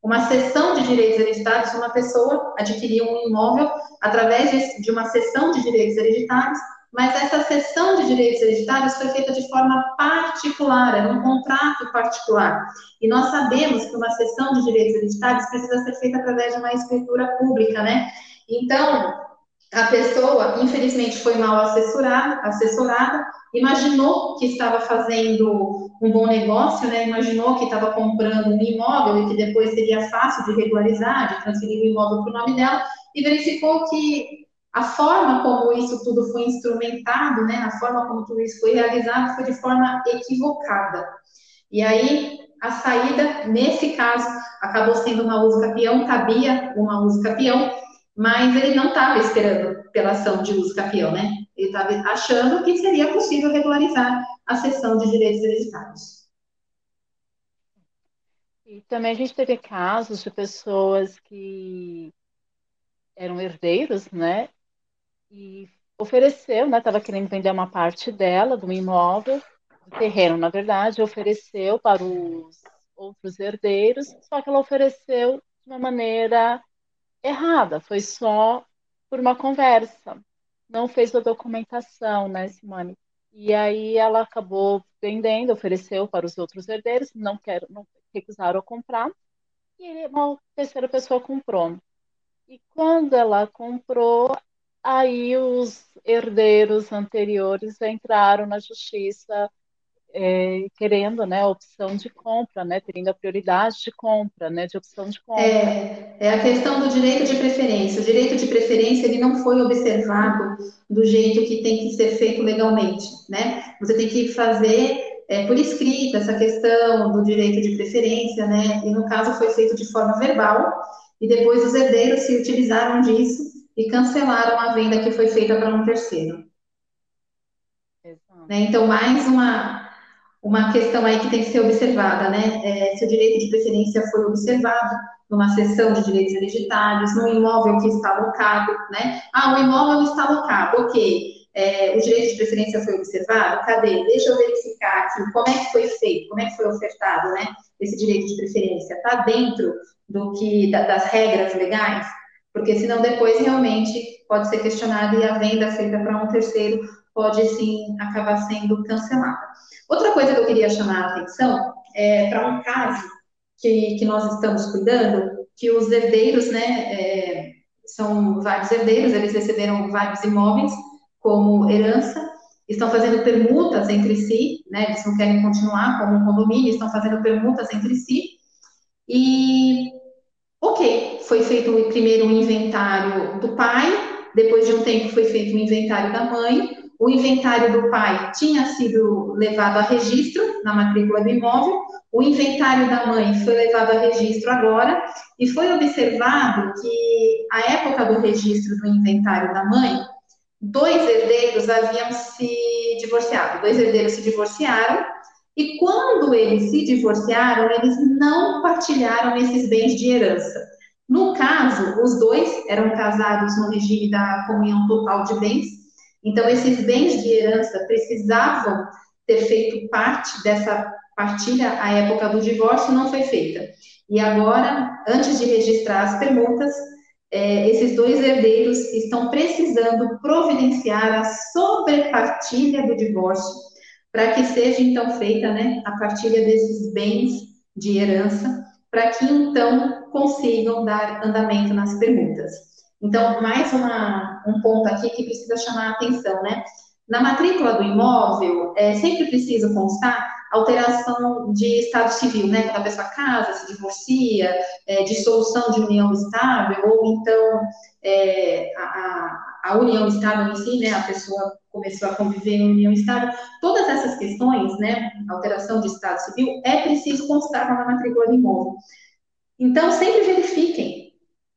uma cessão de direitos hereditários, uma pessoa adquiriu um imóvel através de, uma cessão de direitos hereditários, mas essa cessão de direitos hereditários foi feita de forma particular, era um contrato particular. E nós sabemos que uma cessão de direitos hereditários precisa ser feita através de uma escritura pública, né? Então, a pessoa, infelizmente, foi mal assessorada, assessorada, imaginou que estava fazendo um bom negócio, né? Imaginou que estava comprando um imóvel e que depois seria fácil de regularizar, de transferir o imóvel para o nome dela, e verificou que a forma como isso tudo foi instrumentado, né? A forma como tudo isso foi realizado foi de forma equivocada. E aí a saída, nesse caso, acabou sendo uma uso capião, cabia uma uso capião, mas ele não estava esperando pela ação de uso capião, né? Ele estava achando que seria possível regularizar a cessão de direitos hereditários. E também a gente teve casos de pessoas que eram herdeiros, né? E ofereceu, né? Estava querendo vender uma parte dela, do imóvel, do terreno, na verdade, ofereceu para os outros herdeiros, só que ela ofereceu de uma maneira errada, foi só por uma conversa. Não fez a documentação, né, Simone? E aí ela acabou vendendo, ofereceu para os outros herdeiros, não quero, não recusaram comprar, e uma terceira pessoa comprou. E quando ela comprou, aí os herdeiros anteriores entraram na justiça é, querendo, né, a opção de compra, né, tendo a prioridade de compra, né, de opção de compra. É, é a questão do direito de preferência. O direito de preferência ele não foi observado do jeito que tem que ser feito legalmente, né? Você tem que fazer é, por escrita essa questão do direito de preferência, né? E no caso foi feito de forma verbal e depois os herdeiros se utilizaram disso e cancelaram a venda que foi feita para um terceiro. Né? Então, mais uma, uma questão aí que tem que ser observada, né? É, se o direito de preferência foi observado numa sessão de direitos hereditários, num imóvel que está alocado, né? Ah, o imóvel está alocado, ok. É, o direito de preferência foi observado? Cadê? Deixa eu verificar aqui como é que foi feito, como é que foi ofertado, né? Esse direito de preferência está dentro do que da, das regras legais, porque senão depois realmente pode ser questionado e a venda feita para um terceiro pode sim acabar sendo cancelada. Outra coisa que eu queria chamar a atenção é para um caso que, que nós estamos cuidando, que os herdeiros, né, é, são vários herdeiros, eles receberam vários imóveis como herança, estão fazendo permutas entre si, né, eles não querem continuar como um condomínio, estão fazendo permutas entre si, e, ok, foi feito primeiro o inventário do pai, depois de um tempo foi feito o inventário da mãe, o inventário do pai tinha sido levado a registro na matrícula do imóvel, o inventário da mãe foi levado a registro agora, e foi observado que, à época do registro do inventário da mãe, dois herdeiros haviam se divorciado, dois herdeiros se divorciaram, e quando eles se divorciaram, eles não partilharam esses bens de herança. No caso, os dois eram casados no regime da comunhão total de bens, então, esses bens de herança precisavam ter feito parte dessa partilha à época do divórcio, não foi feita. E agora, antes de registrar as permutas, é, esses dois herdeiros estão precisando providenciar a sobrepartilha do divórcio, para que seja então feita né, a partilha desses bens de herança, para que então consigam dar andamento nas permutas. Então, mais uma, um ponto aqui que precisa chamar a atenção, né? Na matrícula do imóvel, é sempre preciso constar alteração de estado civil, né? Quando a pessoa casa, se divorcia, é, dissolução de união estável, ou então é, a, a, união estável em si, né? A pessoa começou a conviver em união estável. Todas essas questões, né? Alteração de estado civil, é preciso constar na matrícula do imóvel. Então, sempre verifiquem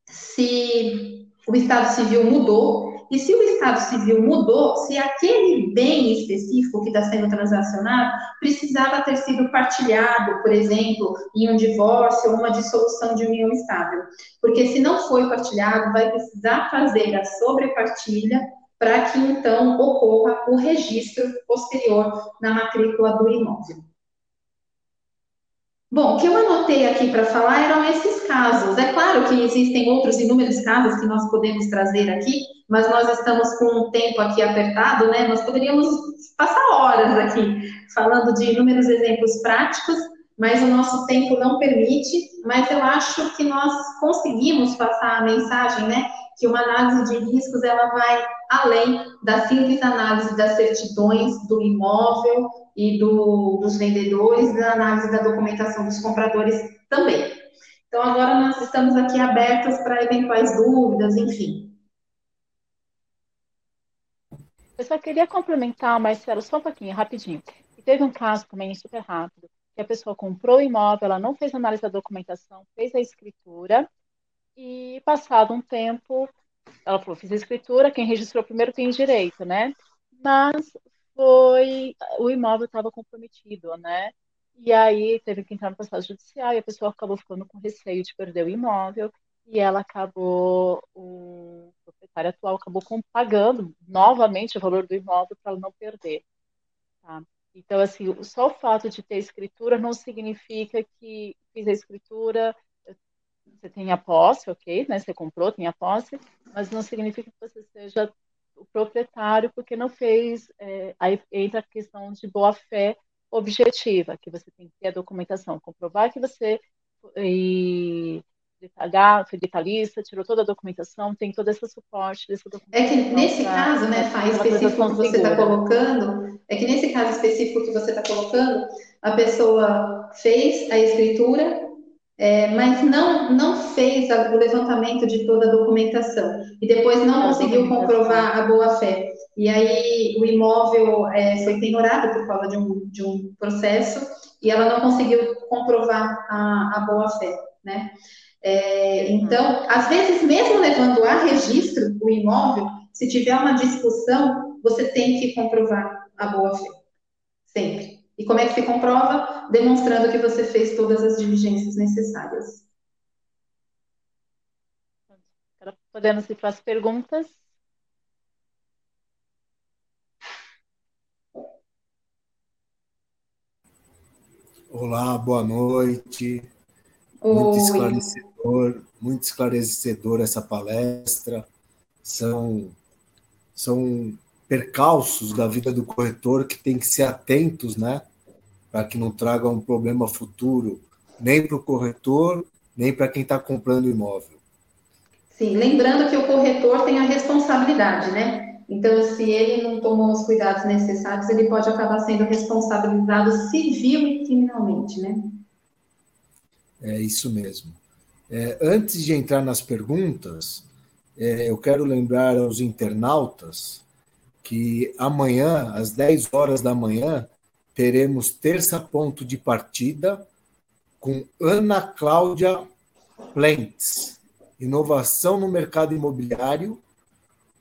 se o estado civil mudou e se o Estado Civil mudou, se aquele bem específico que está sendo transacionado precisava ter sido partilhado, por exemplo, em um divórcio ou uma dissolução de união estável. Porque se não foi partilhado, vai precisar fazer a sobrepartilha para que então ocorra o registro posterior na matrícula do imóvel. Bom, o que eu anotei aqui para falar eram esses casos. É claro que existem outros inúmeros casos que nós podemos trazer aqui, mas nós estamos com um tempo aqui apertado, né? Nós poderíamos passar horas aqui falando de inúmeros exemplos práticos, mas o nosso tempo não permite. Mas eu acho que nós conseguimos passar a mensagem, né? Que uma análise de riscos ela vai além da simples análise das certidões do imóvel e do, dos vendedores, da análise da documentação dos compradores também. Então, agora nós estamos aqui abertos para eventuais dúvidas, enfim. Eu só queria complementar, Marcelo, só um pouquinho, rapidinho. Teve um caso também super rápido, que a pessoa comprou o imóvel, ela não fez análise da documentação, fez a escritura, e passado um tempo, ela falou, fiz a escritura, quem registrou primeiro tem direito, né? Mas foi o imóvel estava comprometido, né? E aí teve que entrar no processo judicial e a pessoa acabou ficando com receio de perder o imóvel e ela acabou, o proprietário atual acabou pagando novamente o valor do imóvel para ela não perder. Tá? Então, assim, só o fato de ter escritura não significa que fiz a escritura, você tem a posse, ok, né? Você comprou, tem a posse, mas não significa que você seja o proprietário porque não fez. É, aí entra a questão de boa fé objetiva, que você tem que ter a documentação, comprovar que você e, detalhar, foi detalhista, tirou toda a documentação, tem todo esse suporte dessa. É que nesse pra, caso, né, Fá, específico que você está colocando, é que nesse caso específico que você está colocando, a pessoa fez a escritura, é, mas não, não fez o levantamento de toda a documentação e depois não a conseguiu comprovar a boa-fé. E aí o imóvel é, foi penhorado por causa de um, de um processo e ela não conseguiu comprovar a, a boa-fé, né? É, então, às vezes, mesmo levando a registro o imóvel, se tiver uma discussão, você tem que comprovar a boa-fé, sempre. E como é que se comprova? Demonstrando que você fez todas as diligências necessárias. Podemos ir para as perguntas? Olá, boa noite. Oi. Muito esclarecedor, muito esclarecedor essa palestra. São, são percalços da vida do corretor que tem que ser atentos, né? Para que não traga um problema futuro, nem para o corretor, nem para quem está comprando imóvel. Sim, lembrando que o corretor tem a responsabilidade, né? Então, se ele não tomou os cuidados necessários, ele pode acabar sendo responsabilizado civil e criminalmente, né? É isso mesmo. É, antes de entrar nas perguntas, é, eu quero lembrar aos internautas que amanhã, às 10 horas da manhã, teremos terça ponto de partida com Ana Cláudia Plentes, inovação no mercado imobiliário,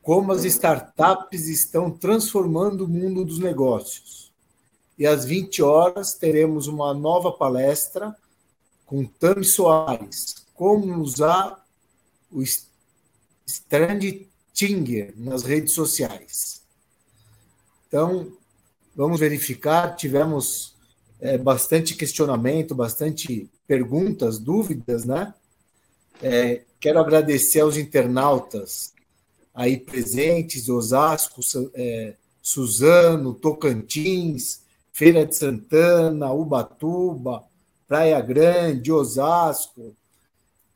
como as startups estão transformando o mundo dos negócios. E às 20 horas teremos uma nova palestra com Tami Soares, como usar o Strand Tinger nas redes sociais. Então, vamos verificar. Tivemos é, bastante questionamento, bastante perguntas, dúvidas, né? É, quero agradecer aos internautas aí presentes, Osasco, é, Suzano, Tocantins, Feira de Santana, Ubatuba, Praia Grande, Osasco,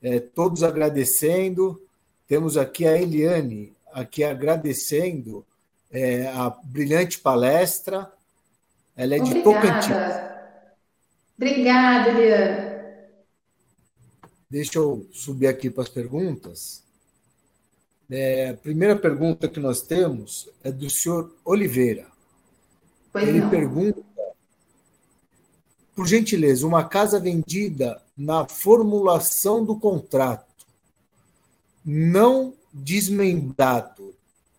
é, todos agradecendo. Temos aqui a Eliane, aqui agradecendo é, a brilhante palestra. Ela é Obrigada. de Tocantins. Obrigada, Eliane. Deixa eu subir aqui para as perguntas. É, a primeira pergunta que nós temos é do senhor Oliveira. Pois Ele não. pergunta, por gentileza, uma casa vendida na formulação do contrato, não desmembrado,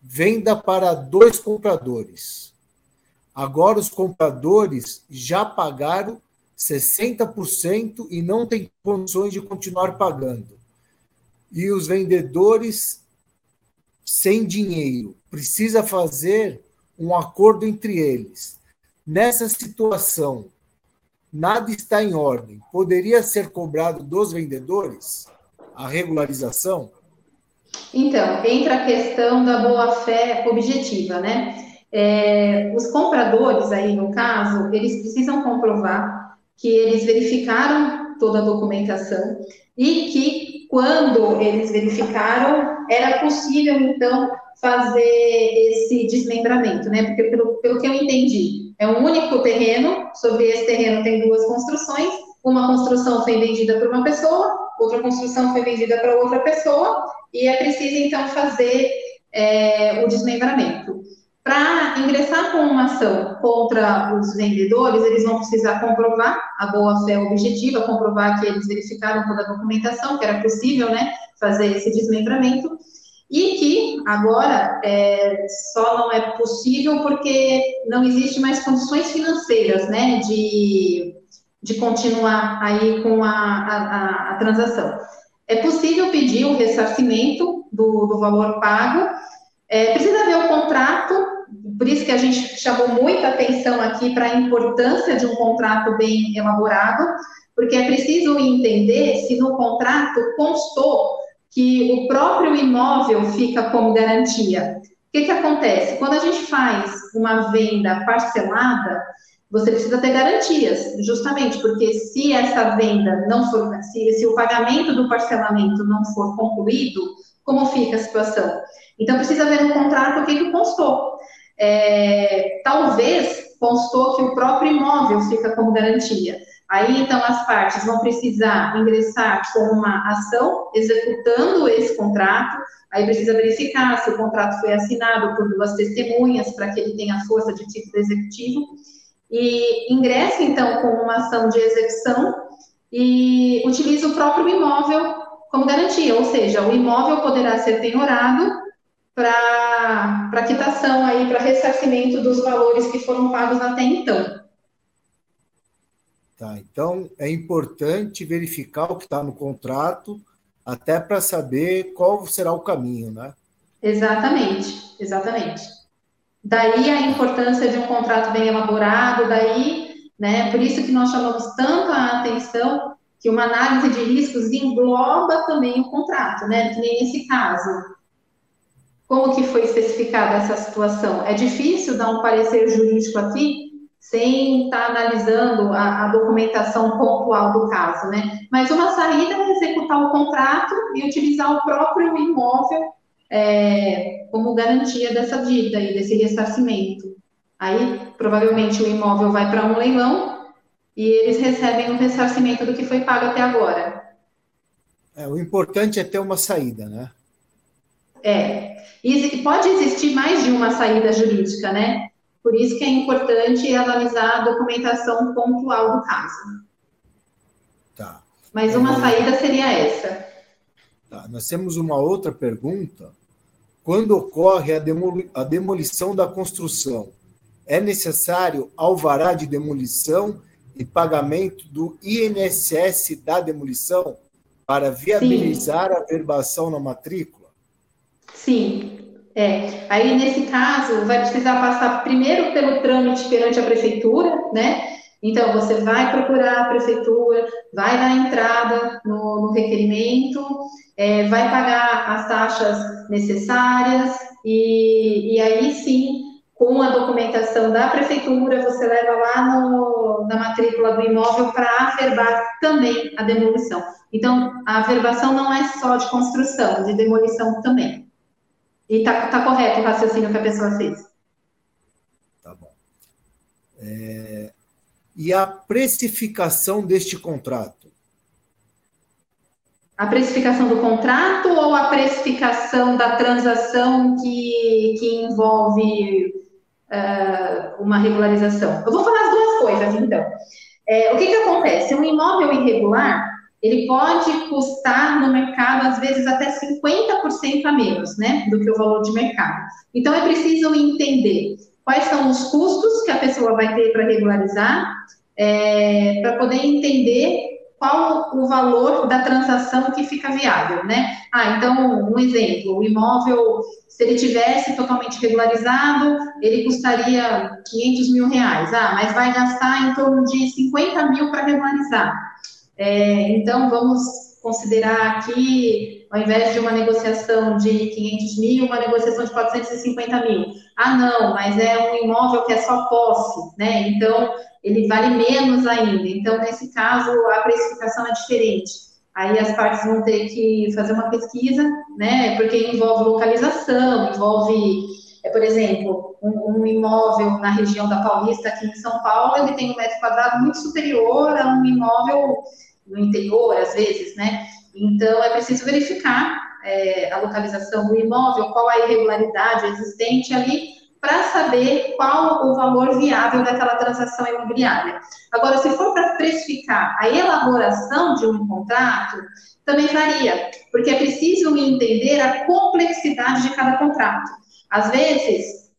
venda para dois compradores. Agora os compradores já pagaram 60% e não têm condições de continuar pagando. E os vendedores sem dinheiro. Precisa fazer um acordo entre eles. Nessa situação, nada está em ordem. Poderia ser cobrado dos vendedores a regularização? Então, entra a questão da boa-fé objetiva, né? É, os compradores aí, no caso, eles precisam comprovar que eles verificaram toda a documentação e que, quando eles verificaram, era possível, então, fazer esse desmembramento, né? Porque, pelo, pelo que eu entendi, é um único terreno, sobre esse terreno tem duas construções, uma construção foi vendida para uma pessoa, outra construção foi vendida para outra pessoa, e é preciso, então, fazer é, o desmembramento. Para ingressar com uma ação contra os vendedores, eles vão precisar comprovar a boa-fé objetiva, comprovar que eles verificaram toda a documentação, que era possível, né, fazer esse desmembramento, e que agora é, só não é possível porque não existe mais condições financeiras, né, de, de continuar aí com a, a, a transação. É possível pedir o ressarcimento do, do valor pago, é, precisa ver o contrato, por isso que a gente chamou muita atenção aqui para a importância de um contrato bem elaborado, porque é preciso entender se no contrato constou que o próprio imóvel fica como garantia. O que, que acontece? Quando a gente faz uma venda parcelada, você precisa ter garantias, justamente porque se essa venda não for, se, se o pagamento do parcelamento não for concluído, como fica a situação? Então, precisa ver no contrato o que, que constou. É, talvez constou que o próprio imóvel fica como garantia. Aí, então, as partes vão precisar ingressar com uma ação executando esse contrato. Aí precisa verificar se o contrato foi assinado por duas testemunhas para que ele tenha força de título executivo. E ingressa, então, com uma ação de execução e utiliza o próprio imóvel como garantia, ou seja, o imóvel poderá ser penhorado para quitação aí, para ressarcimento dos valores que foram pagos até então. Tá, então é importante verificar o que está no contrato, até para saber qual será o caminho, né? Exatamente, exatamente. Daí a importância de um contrato bem elaborado, daí, né, por isso que nós chamamos tanto a atenção que uma análise de riscos engloba também o contrato, né, que nem nesse caso. Como que foi especificada essa situação? É difícil dar um parecer jurídico aqui sem estar analisando a, a documentação pontual do caso, né? Mas uma saída é executar o contrato e utilizar o próprio imóvel é, como garantia dessa dívida e desse ressarcimento. Aí, provavelmente, o imóvel vai para um leilão e eles recebem o ressarcimento do que foi pago até agora. É, o importante é ter uma saída, né? É. E pode existir mais de uma saída jurídica, né? Por isso que é importante analisar a documentação pontual do caso. Tá. Mas uma é... saída seria essa. Tá. Nós temos uma outra pergunta. Quando ocorre a, demoli a demolição da construção, é necessário alvará de demolição e pagamento do INSS da demolição para viabilizar Sim. a verbação na matrícula? Sim, é, aí nesse caso vai precisar passar primeiro pelo trâmite perante a prefeitura, né? Então você vai procurar a prefeitura, vai dar entrada no, no requerimento, é, vai pagar as taxas necessárias e, e, aí sim, com a documentação da prefeitura, você leva lá no, na matrícula do imóvel para averbar também a demolição. Então, a averbação não é só de construção, de demolição também. E está tá correto o raciocínio que a pessoa fez. É, e a precificação deste contrato? A precificação do contrato ou a precificação da transação que, que envolve uh, uma regularização? Eu vou falar as duas coisas, então. É, o que, que acontece? Um imóvel irregular, ele pode custar no mercado, às vezes, até 50% a menos, né, do que o valor de mercado. Então, é preciso entender quais são os custos que a pessoa vai ter para regularizar, é, para poder entender qual o valor da transação que fica viável, né? Ah, então, um exemplo, o imóvel, se ele tivesse totalmente regularizado, ele custaria 500 mil reais. Ah, mas vai gastar em torno de 50 mil para regularizar. É, então, vamos considerar aqui, ao invés de uma negociação de 500 mil, uma negociação de 450 mil. Ah, não, mas é um imóvel que é só posse, né? Então, ele vale menos ainda. Então, nesse caso, a precificação é diferente. Aí as partes vão ter que fazer uma pesquisa, né? Porque envolve localização, envolve, é, por exemplo, um, um, imóvel na região da Paulista, aqui em São Paulo, ele tem um metro quadrado muito superior a um imóvel no interior, às vezes, né? Então, é preciso verificar é, a localização do imóvel, qual a irregularidade existente ali, para saber qual o valor viável daquela transação imobiliária. Agora, se for para precificar a elaboração de um contrato, também varia, porque é preciso entender a complexidade de cada contrato. Às vezes,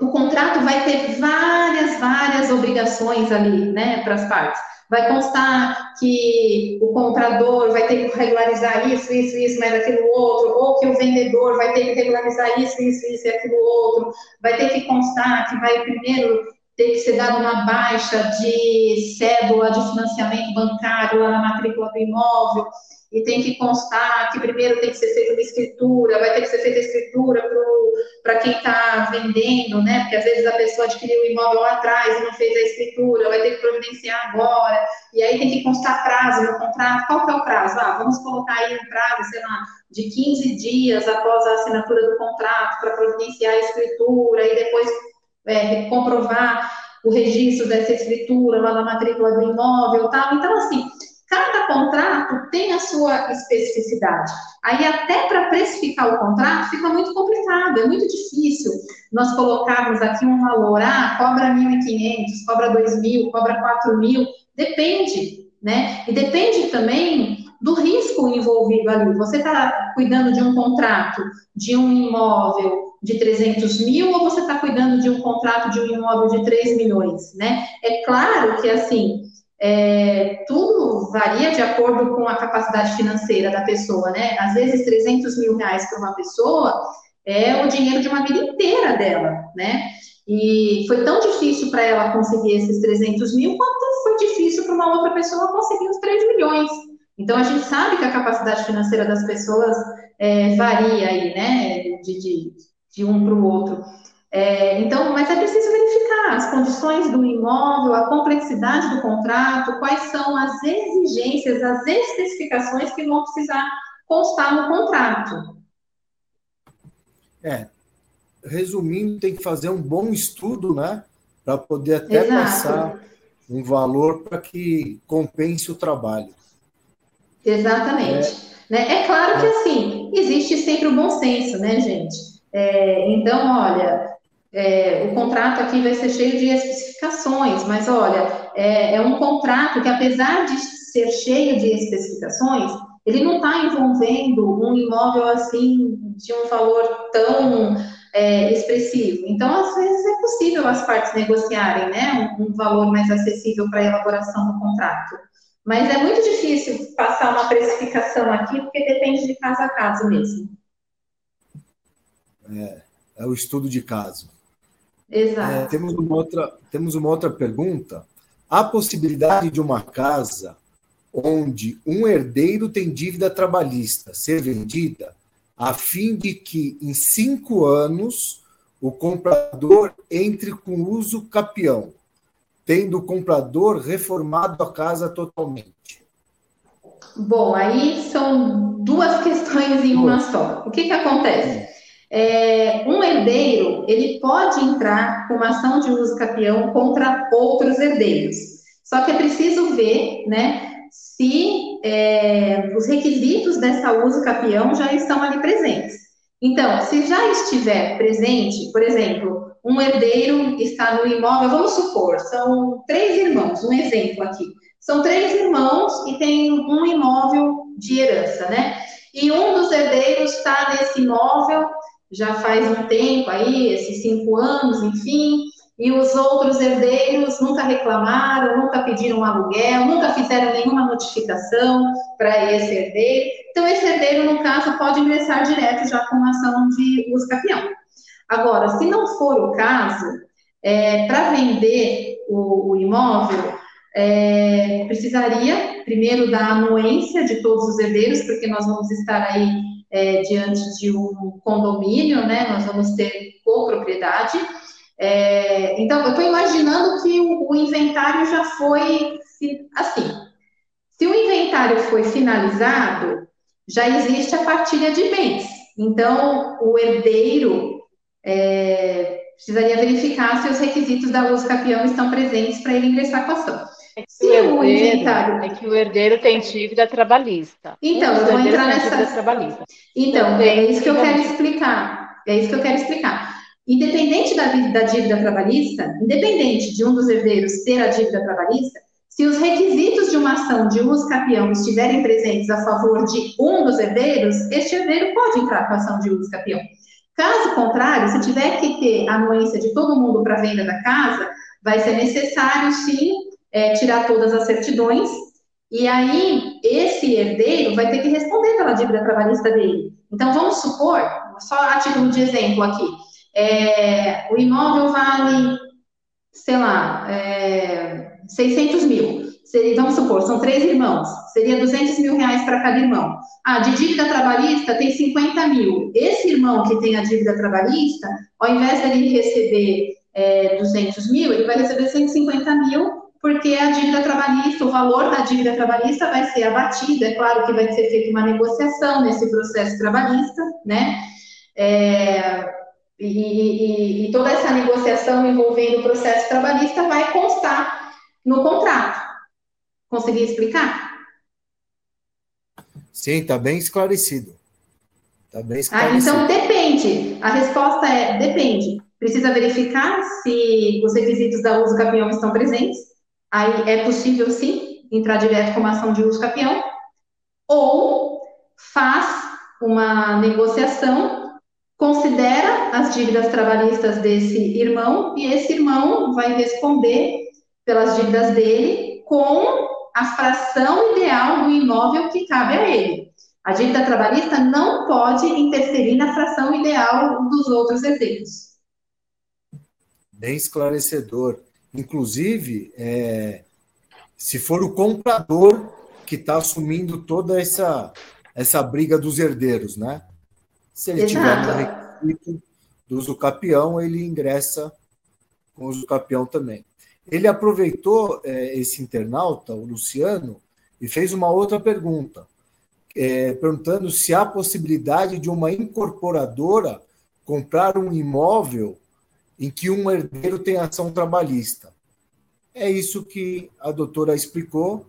o contrato vai ter várias, várias obrigações ali, né, para as partes vai constar que o comprador vai ter que regularizar isso, isso, isso, mas aquilo outro, ou que o vendedor vai ter que regularizar isso, isso, isso e aquilo outro, vai ter que constar que vai primeiro ter que ser dada uma baixa de cédula de financiamento bancário lá na matrícula do imóvel, e tem que constar que primeiro tem que ser feita uma escritura, vai ter que ser feita a escritura para quem está vendendo, né? Porque às vezes a pessoa adquiriu o imóvel lá atrás e não fez a escritura, vai ter que providenciar agora, e aí tem que constar prazo no contrato. Qual que é o prazo? Ah, vamos colocar aí um prazo, sei lá, de 15 dias após a assinatura do contrato para providenciar a escritura e depois é, comprovar o registro dessa escritura lá na matrícula do imóvel, tal. Então, assim, Cada contrato tem a sua especificidade. Aí, até para precificar o contrato, fica muito complicado, é muito difícil nós colocarmos aqui um valor, ah, cobra 1.500, cobra 2.000, cobra 4.000, depende, né? E depende também do risco envolvido ali. Você está cuidando de um contrato de um imóvel de 300 mil ou você está cuidando de um contrato de um imóvel de 3 milhões, né? É claro que, assim, é, tudo varia de acordo com a capacidade financeira da pessoa, né? Às vezes, 300 mil reais para uma pessoa é o dinheiro de uma vida inteira dela, né? E foi tão difícil para ela conseguir esses 300 mil, quanto foi difícil para uma outra pessoa conseguir os 3 milhões. Então, a gente sabe que a capacidade financeira das pessoas é, varia aí, né? De, de, de um para o outro. É, então, mas é preciso verificar as condições do imóvel, a complexidade do contrato, quais são as exigências, as especificações que vão precisar constar no contrato. É, resumindo, tem que fazer um bom estudo, né? Para poder até Exato. passar um valor para que compense o trabalho. Exatamente. É, né? é claro que é. assim, existe sempre o bom senso, né, gente? É, então, olha, é, o contrato aqui vai ser cheio de especificações, mas olha, é, é um contrato que, apesar de ser cheio de especificações, ele não está envolvendo um imóvel assim de um valor tão é, expressivo. Então, às vezes é possível as partes negociarem, né, um, um valor mais acessível para a elaboração do contrato. Mas é muito difícil passar uma precificação aqui, porque depende de caso a caso mesmo. É, é o estudo de caso. Exato. É, temos, uma outra, temos uma outra pergunta. Há possibilidade de uma casa onde um herdeiro tem dívida trabalhista ser vendida a fim de que, em cinco anos, o comprador entre com uso capião, tendo o comprador reformado a casa totalmente? Bom, aí são duas questões em uma só. O que, que acontece? É, um herdeiro ele pode entrar com uma ação de uso capião contra outros herdeiros. Só que é preciso ver, né, se é, os requisitos dessa uso capião já estão ali presentes. Então, se já estiver presente, por exemplo, um herdeiro está no imóvel, vamos supor, são três irmãos, um exemplo aqui. São três irmãos e tem um imóvel de herança, né? E um dos herdeiros está nesse imóvel já faz um tempo aí, esses cinco anos, enfim, e os outros herdeiros nunca reclamaram, nunca pediram aluguel, nunca fizeram nenhuma notificação para esse herdeiro. Então, esse herdeiro, no caso, pode ingressar direto já com ação de uso capião. Agora, se não for o caso, é, para vender o, o imóvel, é, precisaria primeiro da anuência de todos os herdeiros, porque nós vamos estar aí é, diante de um condomínio, né? Nós vamos ter copropriedade. É, então, eu estou imaginando que o, o, inventário já foi assim. Se o inventário foi finalizado, já existe a partilha de bens. Então, o herdeiro é, precisaria verificar se os requisitos da luz capião estão presentes para ele ingressar com a ação. É que, o herdeiro, inventário... é que o herdeiro tem dívida trabalhista. Então, eu vou entrar nessa. Então, é isso que eu quero explicar. É isso que eu quero explicar. Independente da, da dívida trabalhista, independente de um dos herdeiros ter a dívida trabalhista, se os requisitos de uma ação de uso capião estiverem presentes a favor de um dos herdeiros, este herdeiro pode entrar com a ação de uso capião. Caso contrário, se tiver que ter a anuência de todo mundo para venda da casa, vai ser necessário, sim, é, tirar todas as certidões, e aí esse herdeiro vai ter que responder pela dívida trabalhista dele. Então, vamos supor, só a título de exemplo aqui, é, o imóvel vale, sei lá, é, 600 mil. Seria, vamos supor, são três irmãos, seria 200 mil reais para cada irmão. Ah, de dívida trabalhista tem 50 mil. Esse irmão que tem a dívida trabalhista, ao invés dele receber é, 200 mil, ele vai receber 150 mil porque a dívida trabalhista, o valor da dívida trabalhista vai ser abatido, é claro que vai ser feita uma negociação nesse processo trabalhista, né? É, e, e, e, toda essa negociação envolvendo o processo trabalhista vai constar no contrato. Consegui explicar? Sim, está bem esclarecido. Está bem esclarecido. Ah, então depende. A resposta é depende. Precisa verificar se os requisitos da uso caminhão estão presentes aí é possível sim entrar direto com uma ação de uso capião, ou faz uma negociação, considera as dívidas trabalhistas desse irmão e esse irmão vai responder pelas dívidas dele com a fração ideal do imóvel que cabe a ele. A dívida trabalhista não pode interferir na fração ideal dos outros herdeiros. Bem esclarecedor. Inclusive, é, se for o comprador que está assumindo toda essa, essa briga dos herdeiros, né? Se ele Exato. tiver no requisito do usucapião, ele ingressa com o usucapião também. Ele aproveitou é, esse internauta, o Luciano, e fez uma outra pergunta, é, perguntando se há possibilidade de uma incorporadora comprar um imóvel em que um herdeiro tem ação trabalhista. É isso que a doutora explicou,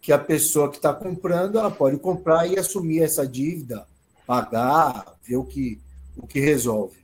que a pessoa que está comprando, ela pode comprar e assumir essa dívida, pagar, ver o que, o que resolve.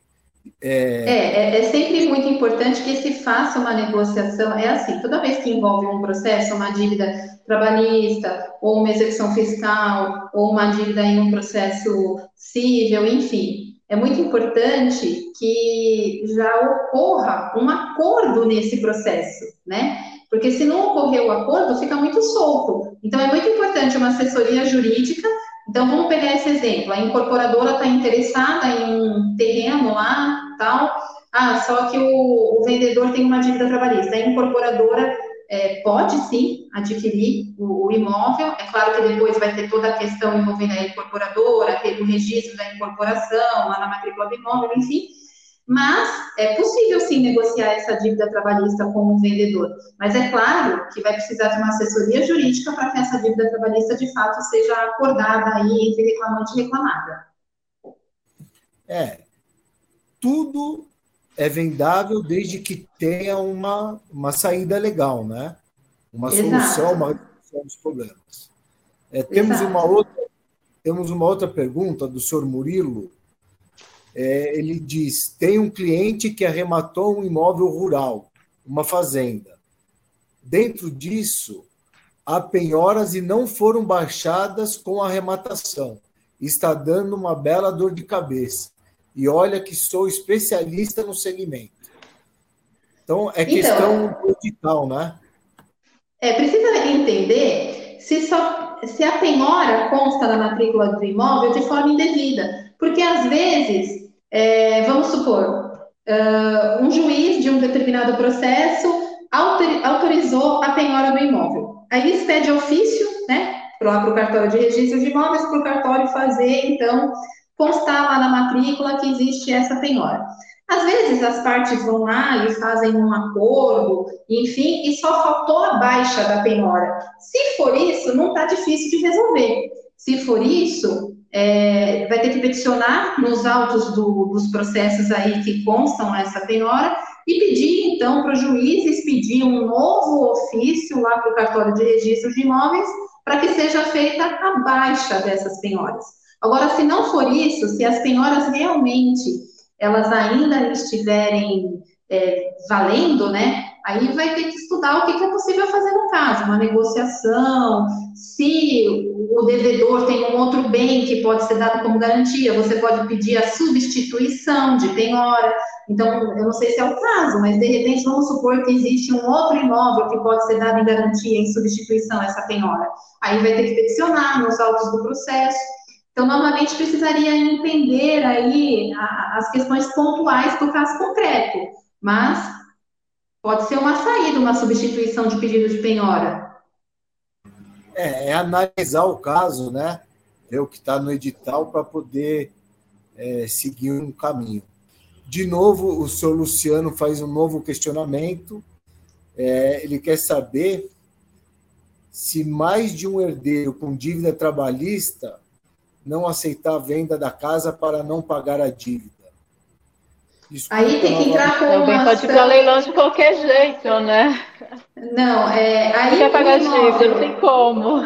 É... É, é, é sempre muito importante que se faça uma negociação. É assim, toda vez que envolve um processo, uma dívida trabalhista, ou uma execução fiscal, ou uma dívida em um processo civil, enfim, é muito importante que já ocorra um acordo nesse processo, né? Porque se não ocorrer o acordo, fica muito solto. Então, é muito importante uma assessoria jurídica. Então, vamos pegar esse exemplo: a incorporadora está interessada em um terreno lá, tal. Ah, só que o, o vendedor tem uma dívida trabalhista. A incorporadora é, pode sim adquirir o, o, imóvel. É claro que depois vai ter toda a questão envolvendo a incorporadora, ter o registro da incorporação, lá na matrícula do imóvel, enfim. Mas é possível sim negociar essa dívida trabalhista com o vendedor. Mas é claro que vai precisar de uma assessoria jurídica para que essa dívida trabalhista de fato seja acordada aí entre reclamante e reclamada. É, tudo é vendável desde que tenha uma, uma saída legal, né? Uma Exato. solução, uma resolução dos problemas. É, temos, uma outra, temos uma outra pergunta do senhor Murilo. É, ele diz: tem um cliente que arrematou um imóvel rural, uma fazenda. Dentro disso, há penhoras e não foram baixadas com arrematação. Está dando uma bela dor de cabeça. E olha que sou especialista no segmento. Então, é então, questão digital, né? É, precisa entender se, só, se a penhora consta na matrícula do imóvel de forma indevida. Porque, às vezes, é, vamos supor, uh, um juiz de um determinado processo autorizou a penhora do imóvel. Aí expede ofício, né, para o cartório de registro de imóveis, para o cartório fazer, então, constar lá na matrícula que existe essa penhora. Às vezes as partes vão lá e fazem um acordo, enfim, e só faltou a baixa da penhora. Se for isso, não está difícil de resolver. Se for isso, é, vai ter que peticionar nos autos do, dos processos aí que constam essa penhora e pedir, então, para os juízes pedir um novo ofício lá para o cartório de registro de imóveis para que seja feita a baixa dessas penhoras. Agora, se não for isso, se as penhoras realmente elas ainda estiverem é, valendo, né? Aí vai ter que estudar o que, que é possível fazer no caso, uma negociação, se o devedor tem um outro bem que pode ser dado como garantia, você pode pedir a substituição de penhora. Então, eu não sei se é o caso, mas de repente vamos supor que existe um outro imóvel que pode ser dado em garantia, em substituição essa penhora. Aí vai ter que peticionar nos autos do processo. Então, normalmente precisaria entender aí as questões pontuais do caso concreto, mas pode ser uma saída, uma substituição de pedido de penhora. É, é analisar o caso, né? Ver o que está no edital para poder é, seguir um caminho. De novo, o senhor Luciano faz um novo questionamento. É, ele quer saber se mais de um herdeiro com dívida trabalhista não aceitar a venda da casa para não pagar a dívida. Desculpa, aí tem que entrar com Também uma pode ir para leilão de qualquer jeito, né? Não, é, aí... Quer pagar dívida, não tem como.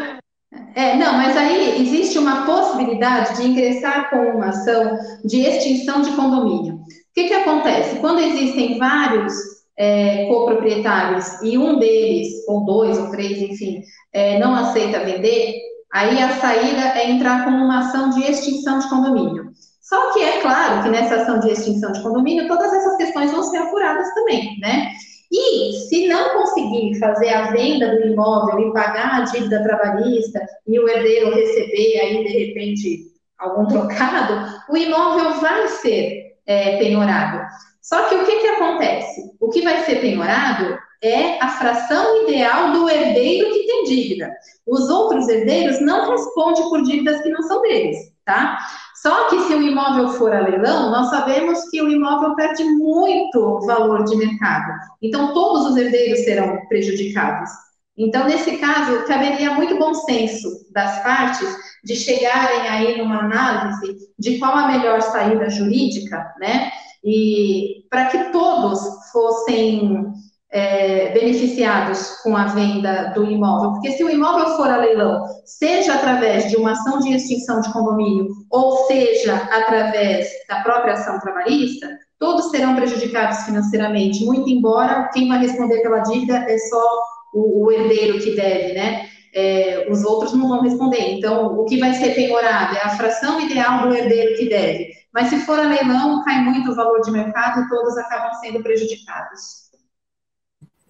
É, não, mas aí existe uma possibilidade de ingressar com uma ação de extinção de condomínio. O que, que acontece? Quando existem vários é, coproprietários e um deles, ou dois, ou três, enfim, é, não aceita vender, aí a saída é entrar com uma ação de extinção de condomínio. Só que é claro que nessa ação de extinção de condomínio, todas essas questões vão ser apuradas também, né? E se não conseguir fazer a venda do imóvel e pagar a dívida trabalhista e o herdeiro receber aí, de repente, algum trocado, o imóvel vai ser é, penhorado. Só que o que, que acontece? O que vai ser penhorado é a fração ideal do herdeiro que tem dívida. Os outros herdeiros não respondem por dívidas que não são deles, tá? Só que se o imóvel for a leilão, nós sabemos que o imóvel perde muito valor de mercado. Então, todos os herdeiros serão prejudicados. Então, nesse caso, caberia muito bom senso das partes de chegarem aí numa análise de qual a melhor saída jurídica, né? E para que todos fossem é, beneficiados com a venda do imóvel. Porque se o imóvel for a leilão, seja através de uma ação de extinção de condomínio, ou seja através da própria ação trabalhista, todos serão prejudicados financeiramente, muito embora quem vai responder pela dívida é só o, o herdeiro que deve, né? É, os outros não vão responder. Então, o que vai ser penhorado é a fração ideal do herdeiro que deve. Mas se for a leilão, cai muito o valor de mercado e todos acabam sendo prejudicados.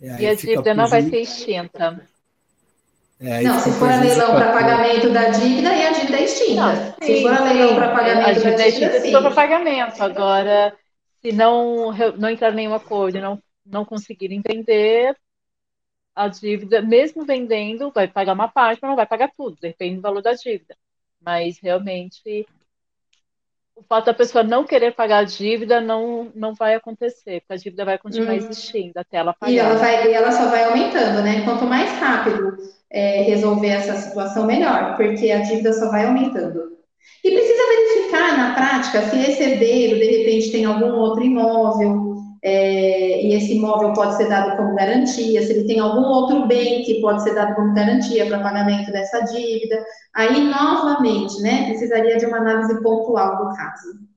É, e a dívida não vai ser extinta. É, não, se for a leilão para pagamento da dívida, e a dívida é extinta. Não, se for a leilão para pagamento a dívida da dívida, é extinta, para pagamento. Agora, se não, não entrar em nenhum acordo e não, não conseguir entender, a dívida, mesmo vendendo, vai pagar uma parte, mas não vai pagar tudo, depende do valor da dívida. Mas realmente o fato da pessoa não querer pagar a dívida não, não vai acontecer, porque a dívida vai continuar hum. existindo até ela pagar. E ela, vai, e ela só vai aumentando, né? Quanto mais rápido é, resolver essa situação, melhor, porque a dívida só vai aumentando. E precisa verificar na prática se esse herdeiro, de repente, tem algum outro imóvel, é, e esse imóvel pode ser dado como garantia, se ele tem algum outro bem que pode ser dado como garantia para pagamento dessa dívida. Aí, novamente, né, precisaria de uma análise pontual do caso.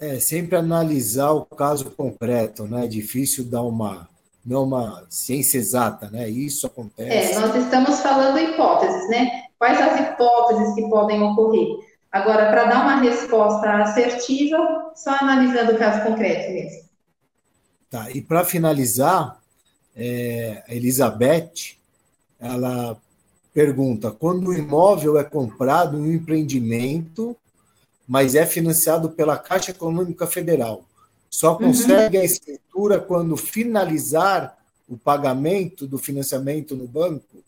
É, sempre analisar o caso concreto, né? É difícil dar uma não uma ciência exata, né? Isso acontece. É, nós estamos falando hipóteses, né? Quais as hipóteses que podem ocorrer? Agora, para dar uma resposta assertiva, só analisando o caso concreto mesmo. Tá, e para finalizar, é, a Elizabeth, ela pergunta, quando o imóvel é comprado em um empreendimento, mas é financiado pela Caixa Econômica Federal, só uhum. consegue uhum. a escritura quando finalizar o pagamento do financiamento no banco?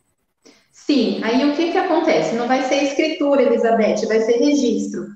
Sim, aí o que, que acontece? Não vai ser escritura, Elizabeth, vai ser registro.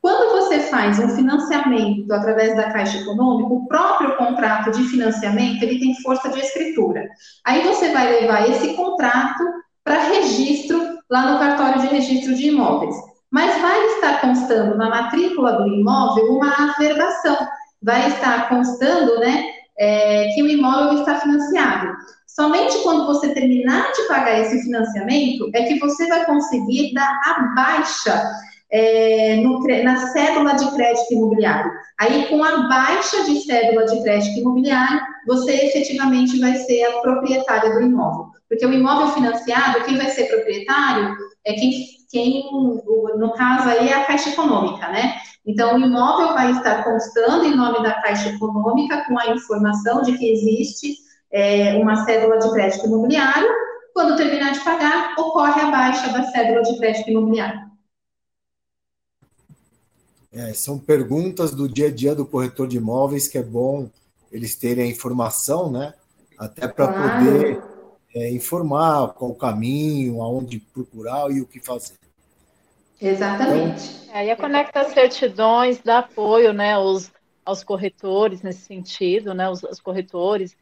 Quando você faz um financiamento através da Caixa Econômica, o próprio contrato de financiamento ele tem força de escritura. Aí você vai levar esse contrato para registro lá no cartório de registro de imóveis. Mas vai estar constando na matrícula do imóvel uma averbação vai estar constando, né, é, que o imóvel está financiado. Somente quando você terminar de pagar esse financiamento é que você vai conseguir dar a baixa é, no, na cédula de crédito imobiliário. Aí, com a baixa de cédula de crédito imobiliário, você efetivamente vai ser a proprietária do imóvel. Porque o imóvel financiado, quem vai ser proprietário é quem, quem no caso aí, é a Caixa Econômica, né? Então, o imóvel vai estar constando em nome da Caixa Econômica com a informação de que existe é, uma cédula de crédito imobiliário. Quando terminar de pagar, ocorre a baixa da cédula de crédito imobiliário. É, são perguntas do dia a dia do corretor de imóveis que é bom eles terem a informação, né? Até para claro. poder é, informar qual o caminho, aonde procurar e o que fazer. Exatamente. É, e a Conecta Certidões dá apoio né, aos, aos corretores nesse sentido, né, os, os corretores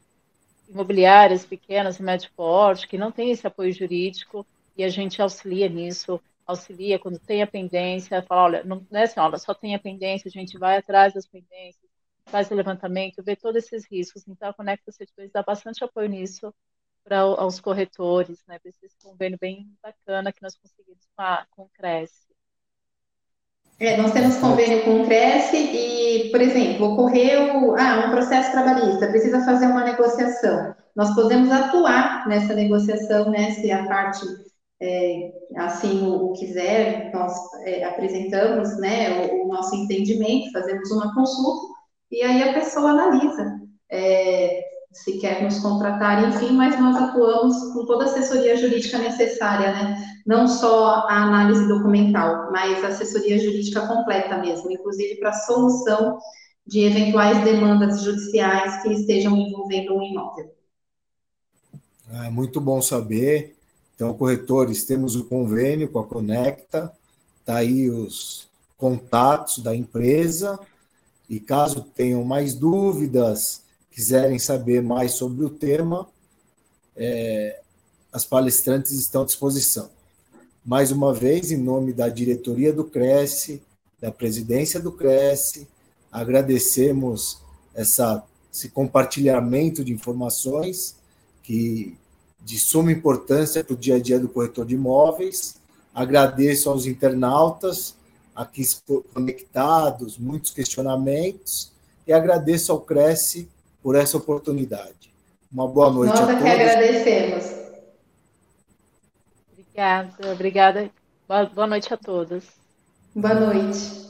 imobiliárias pequenas médio porte, que não têm esse apoio jurídico, e a gente auxilia nisso, auxilia quando tem a pendência, fala, olha, não, é assim, olha, só tem a pendência, a gente vai atrás das pendências, faz o levantamento, vê todos esses riscos. Então, a Conecta Certidões dá bastante apoio nisso para os corretores, né, para esse convênio bem bacana que nós conseguimos com, com o Cresce. É, nós temos convênio com o Cresce e, por exemplo, ocorreu ah, um processo trabalhista, precisa fazer uma negociação. Nós podemos atuar nessa negociação, né, se a parte é, assim o, o, quiser, nós é, apresentamos né, o, o, nosso entendimento, fazemos uma consulta e aí a pessoa analisa. É, se quer nos contratar, enfim, mas nós atuamos com toda a assessoria jurídica necessária, né? Não só a análise documental, mas a assessoria jurídica completa mesmo, inclusive para solução de eventuais demandas judiciais que estejam envolvendo um imóvel. É muito bom saber. Então, corretores, temos o convênio com a Conecta, tá aí os contatos da empresa, e caso tenham mais dúvidas, quiserem saber mais sobre o tema, é, as palestrantes estão à disposição. Mais uma vez, em nome da diretoria do Cresce, da presidência do Cresce, agradecemos essa, esse compartilhamento de informações que de suma importância para o dia a dia do corretor de imóveis. Agradeço aos internautas aqui conectados, muitos questionamentos, e agradeço ao Cresce por essa oportunidade. Uma boa noite Nós a todos. Nós que agradecemos. Obrigada, obrigada. Boa, boa noite a todos. Boa noite.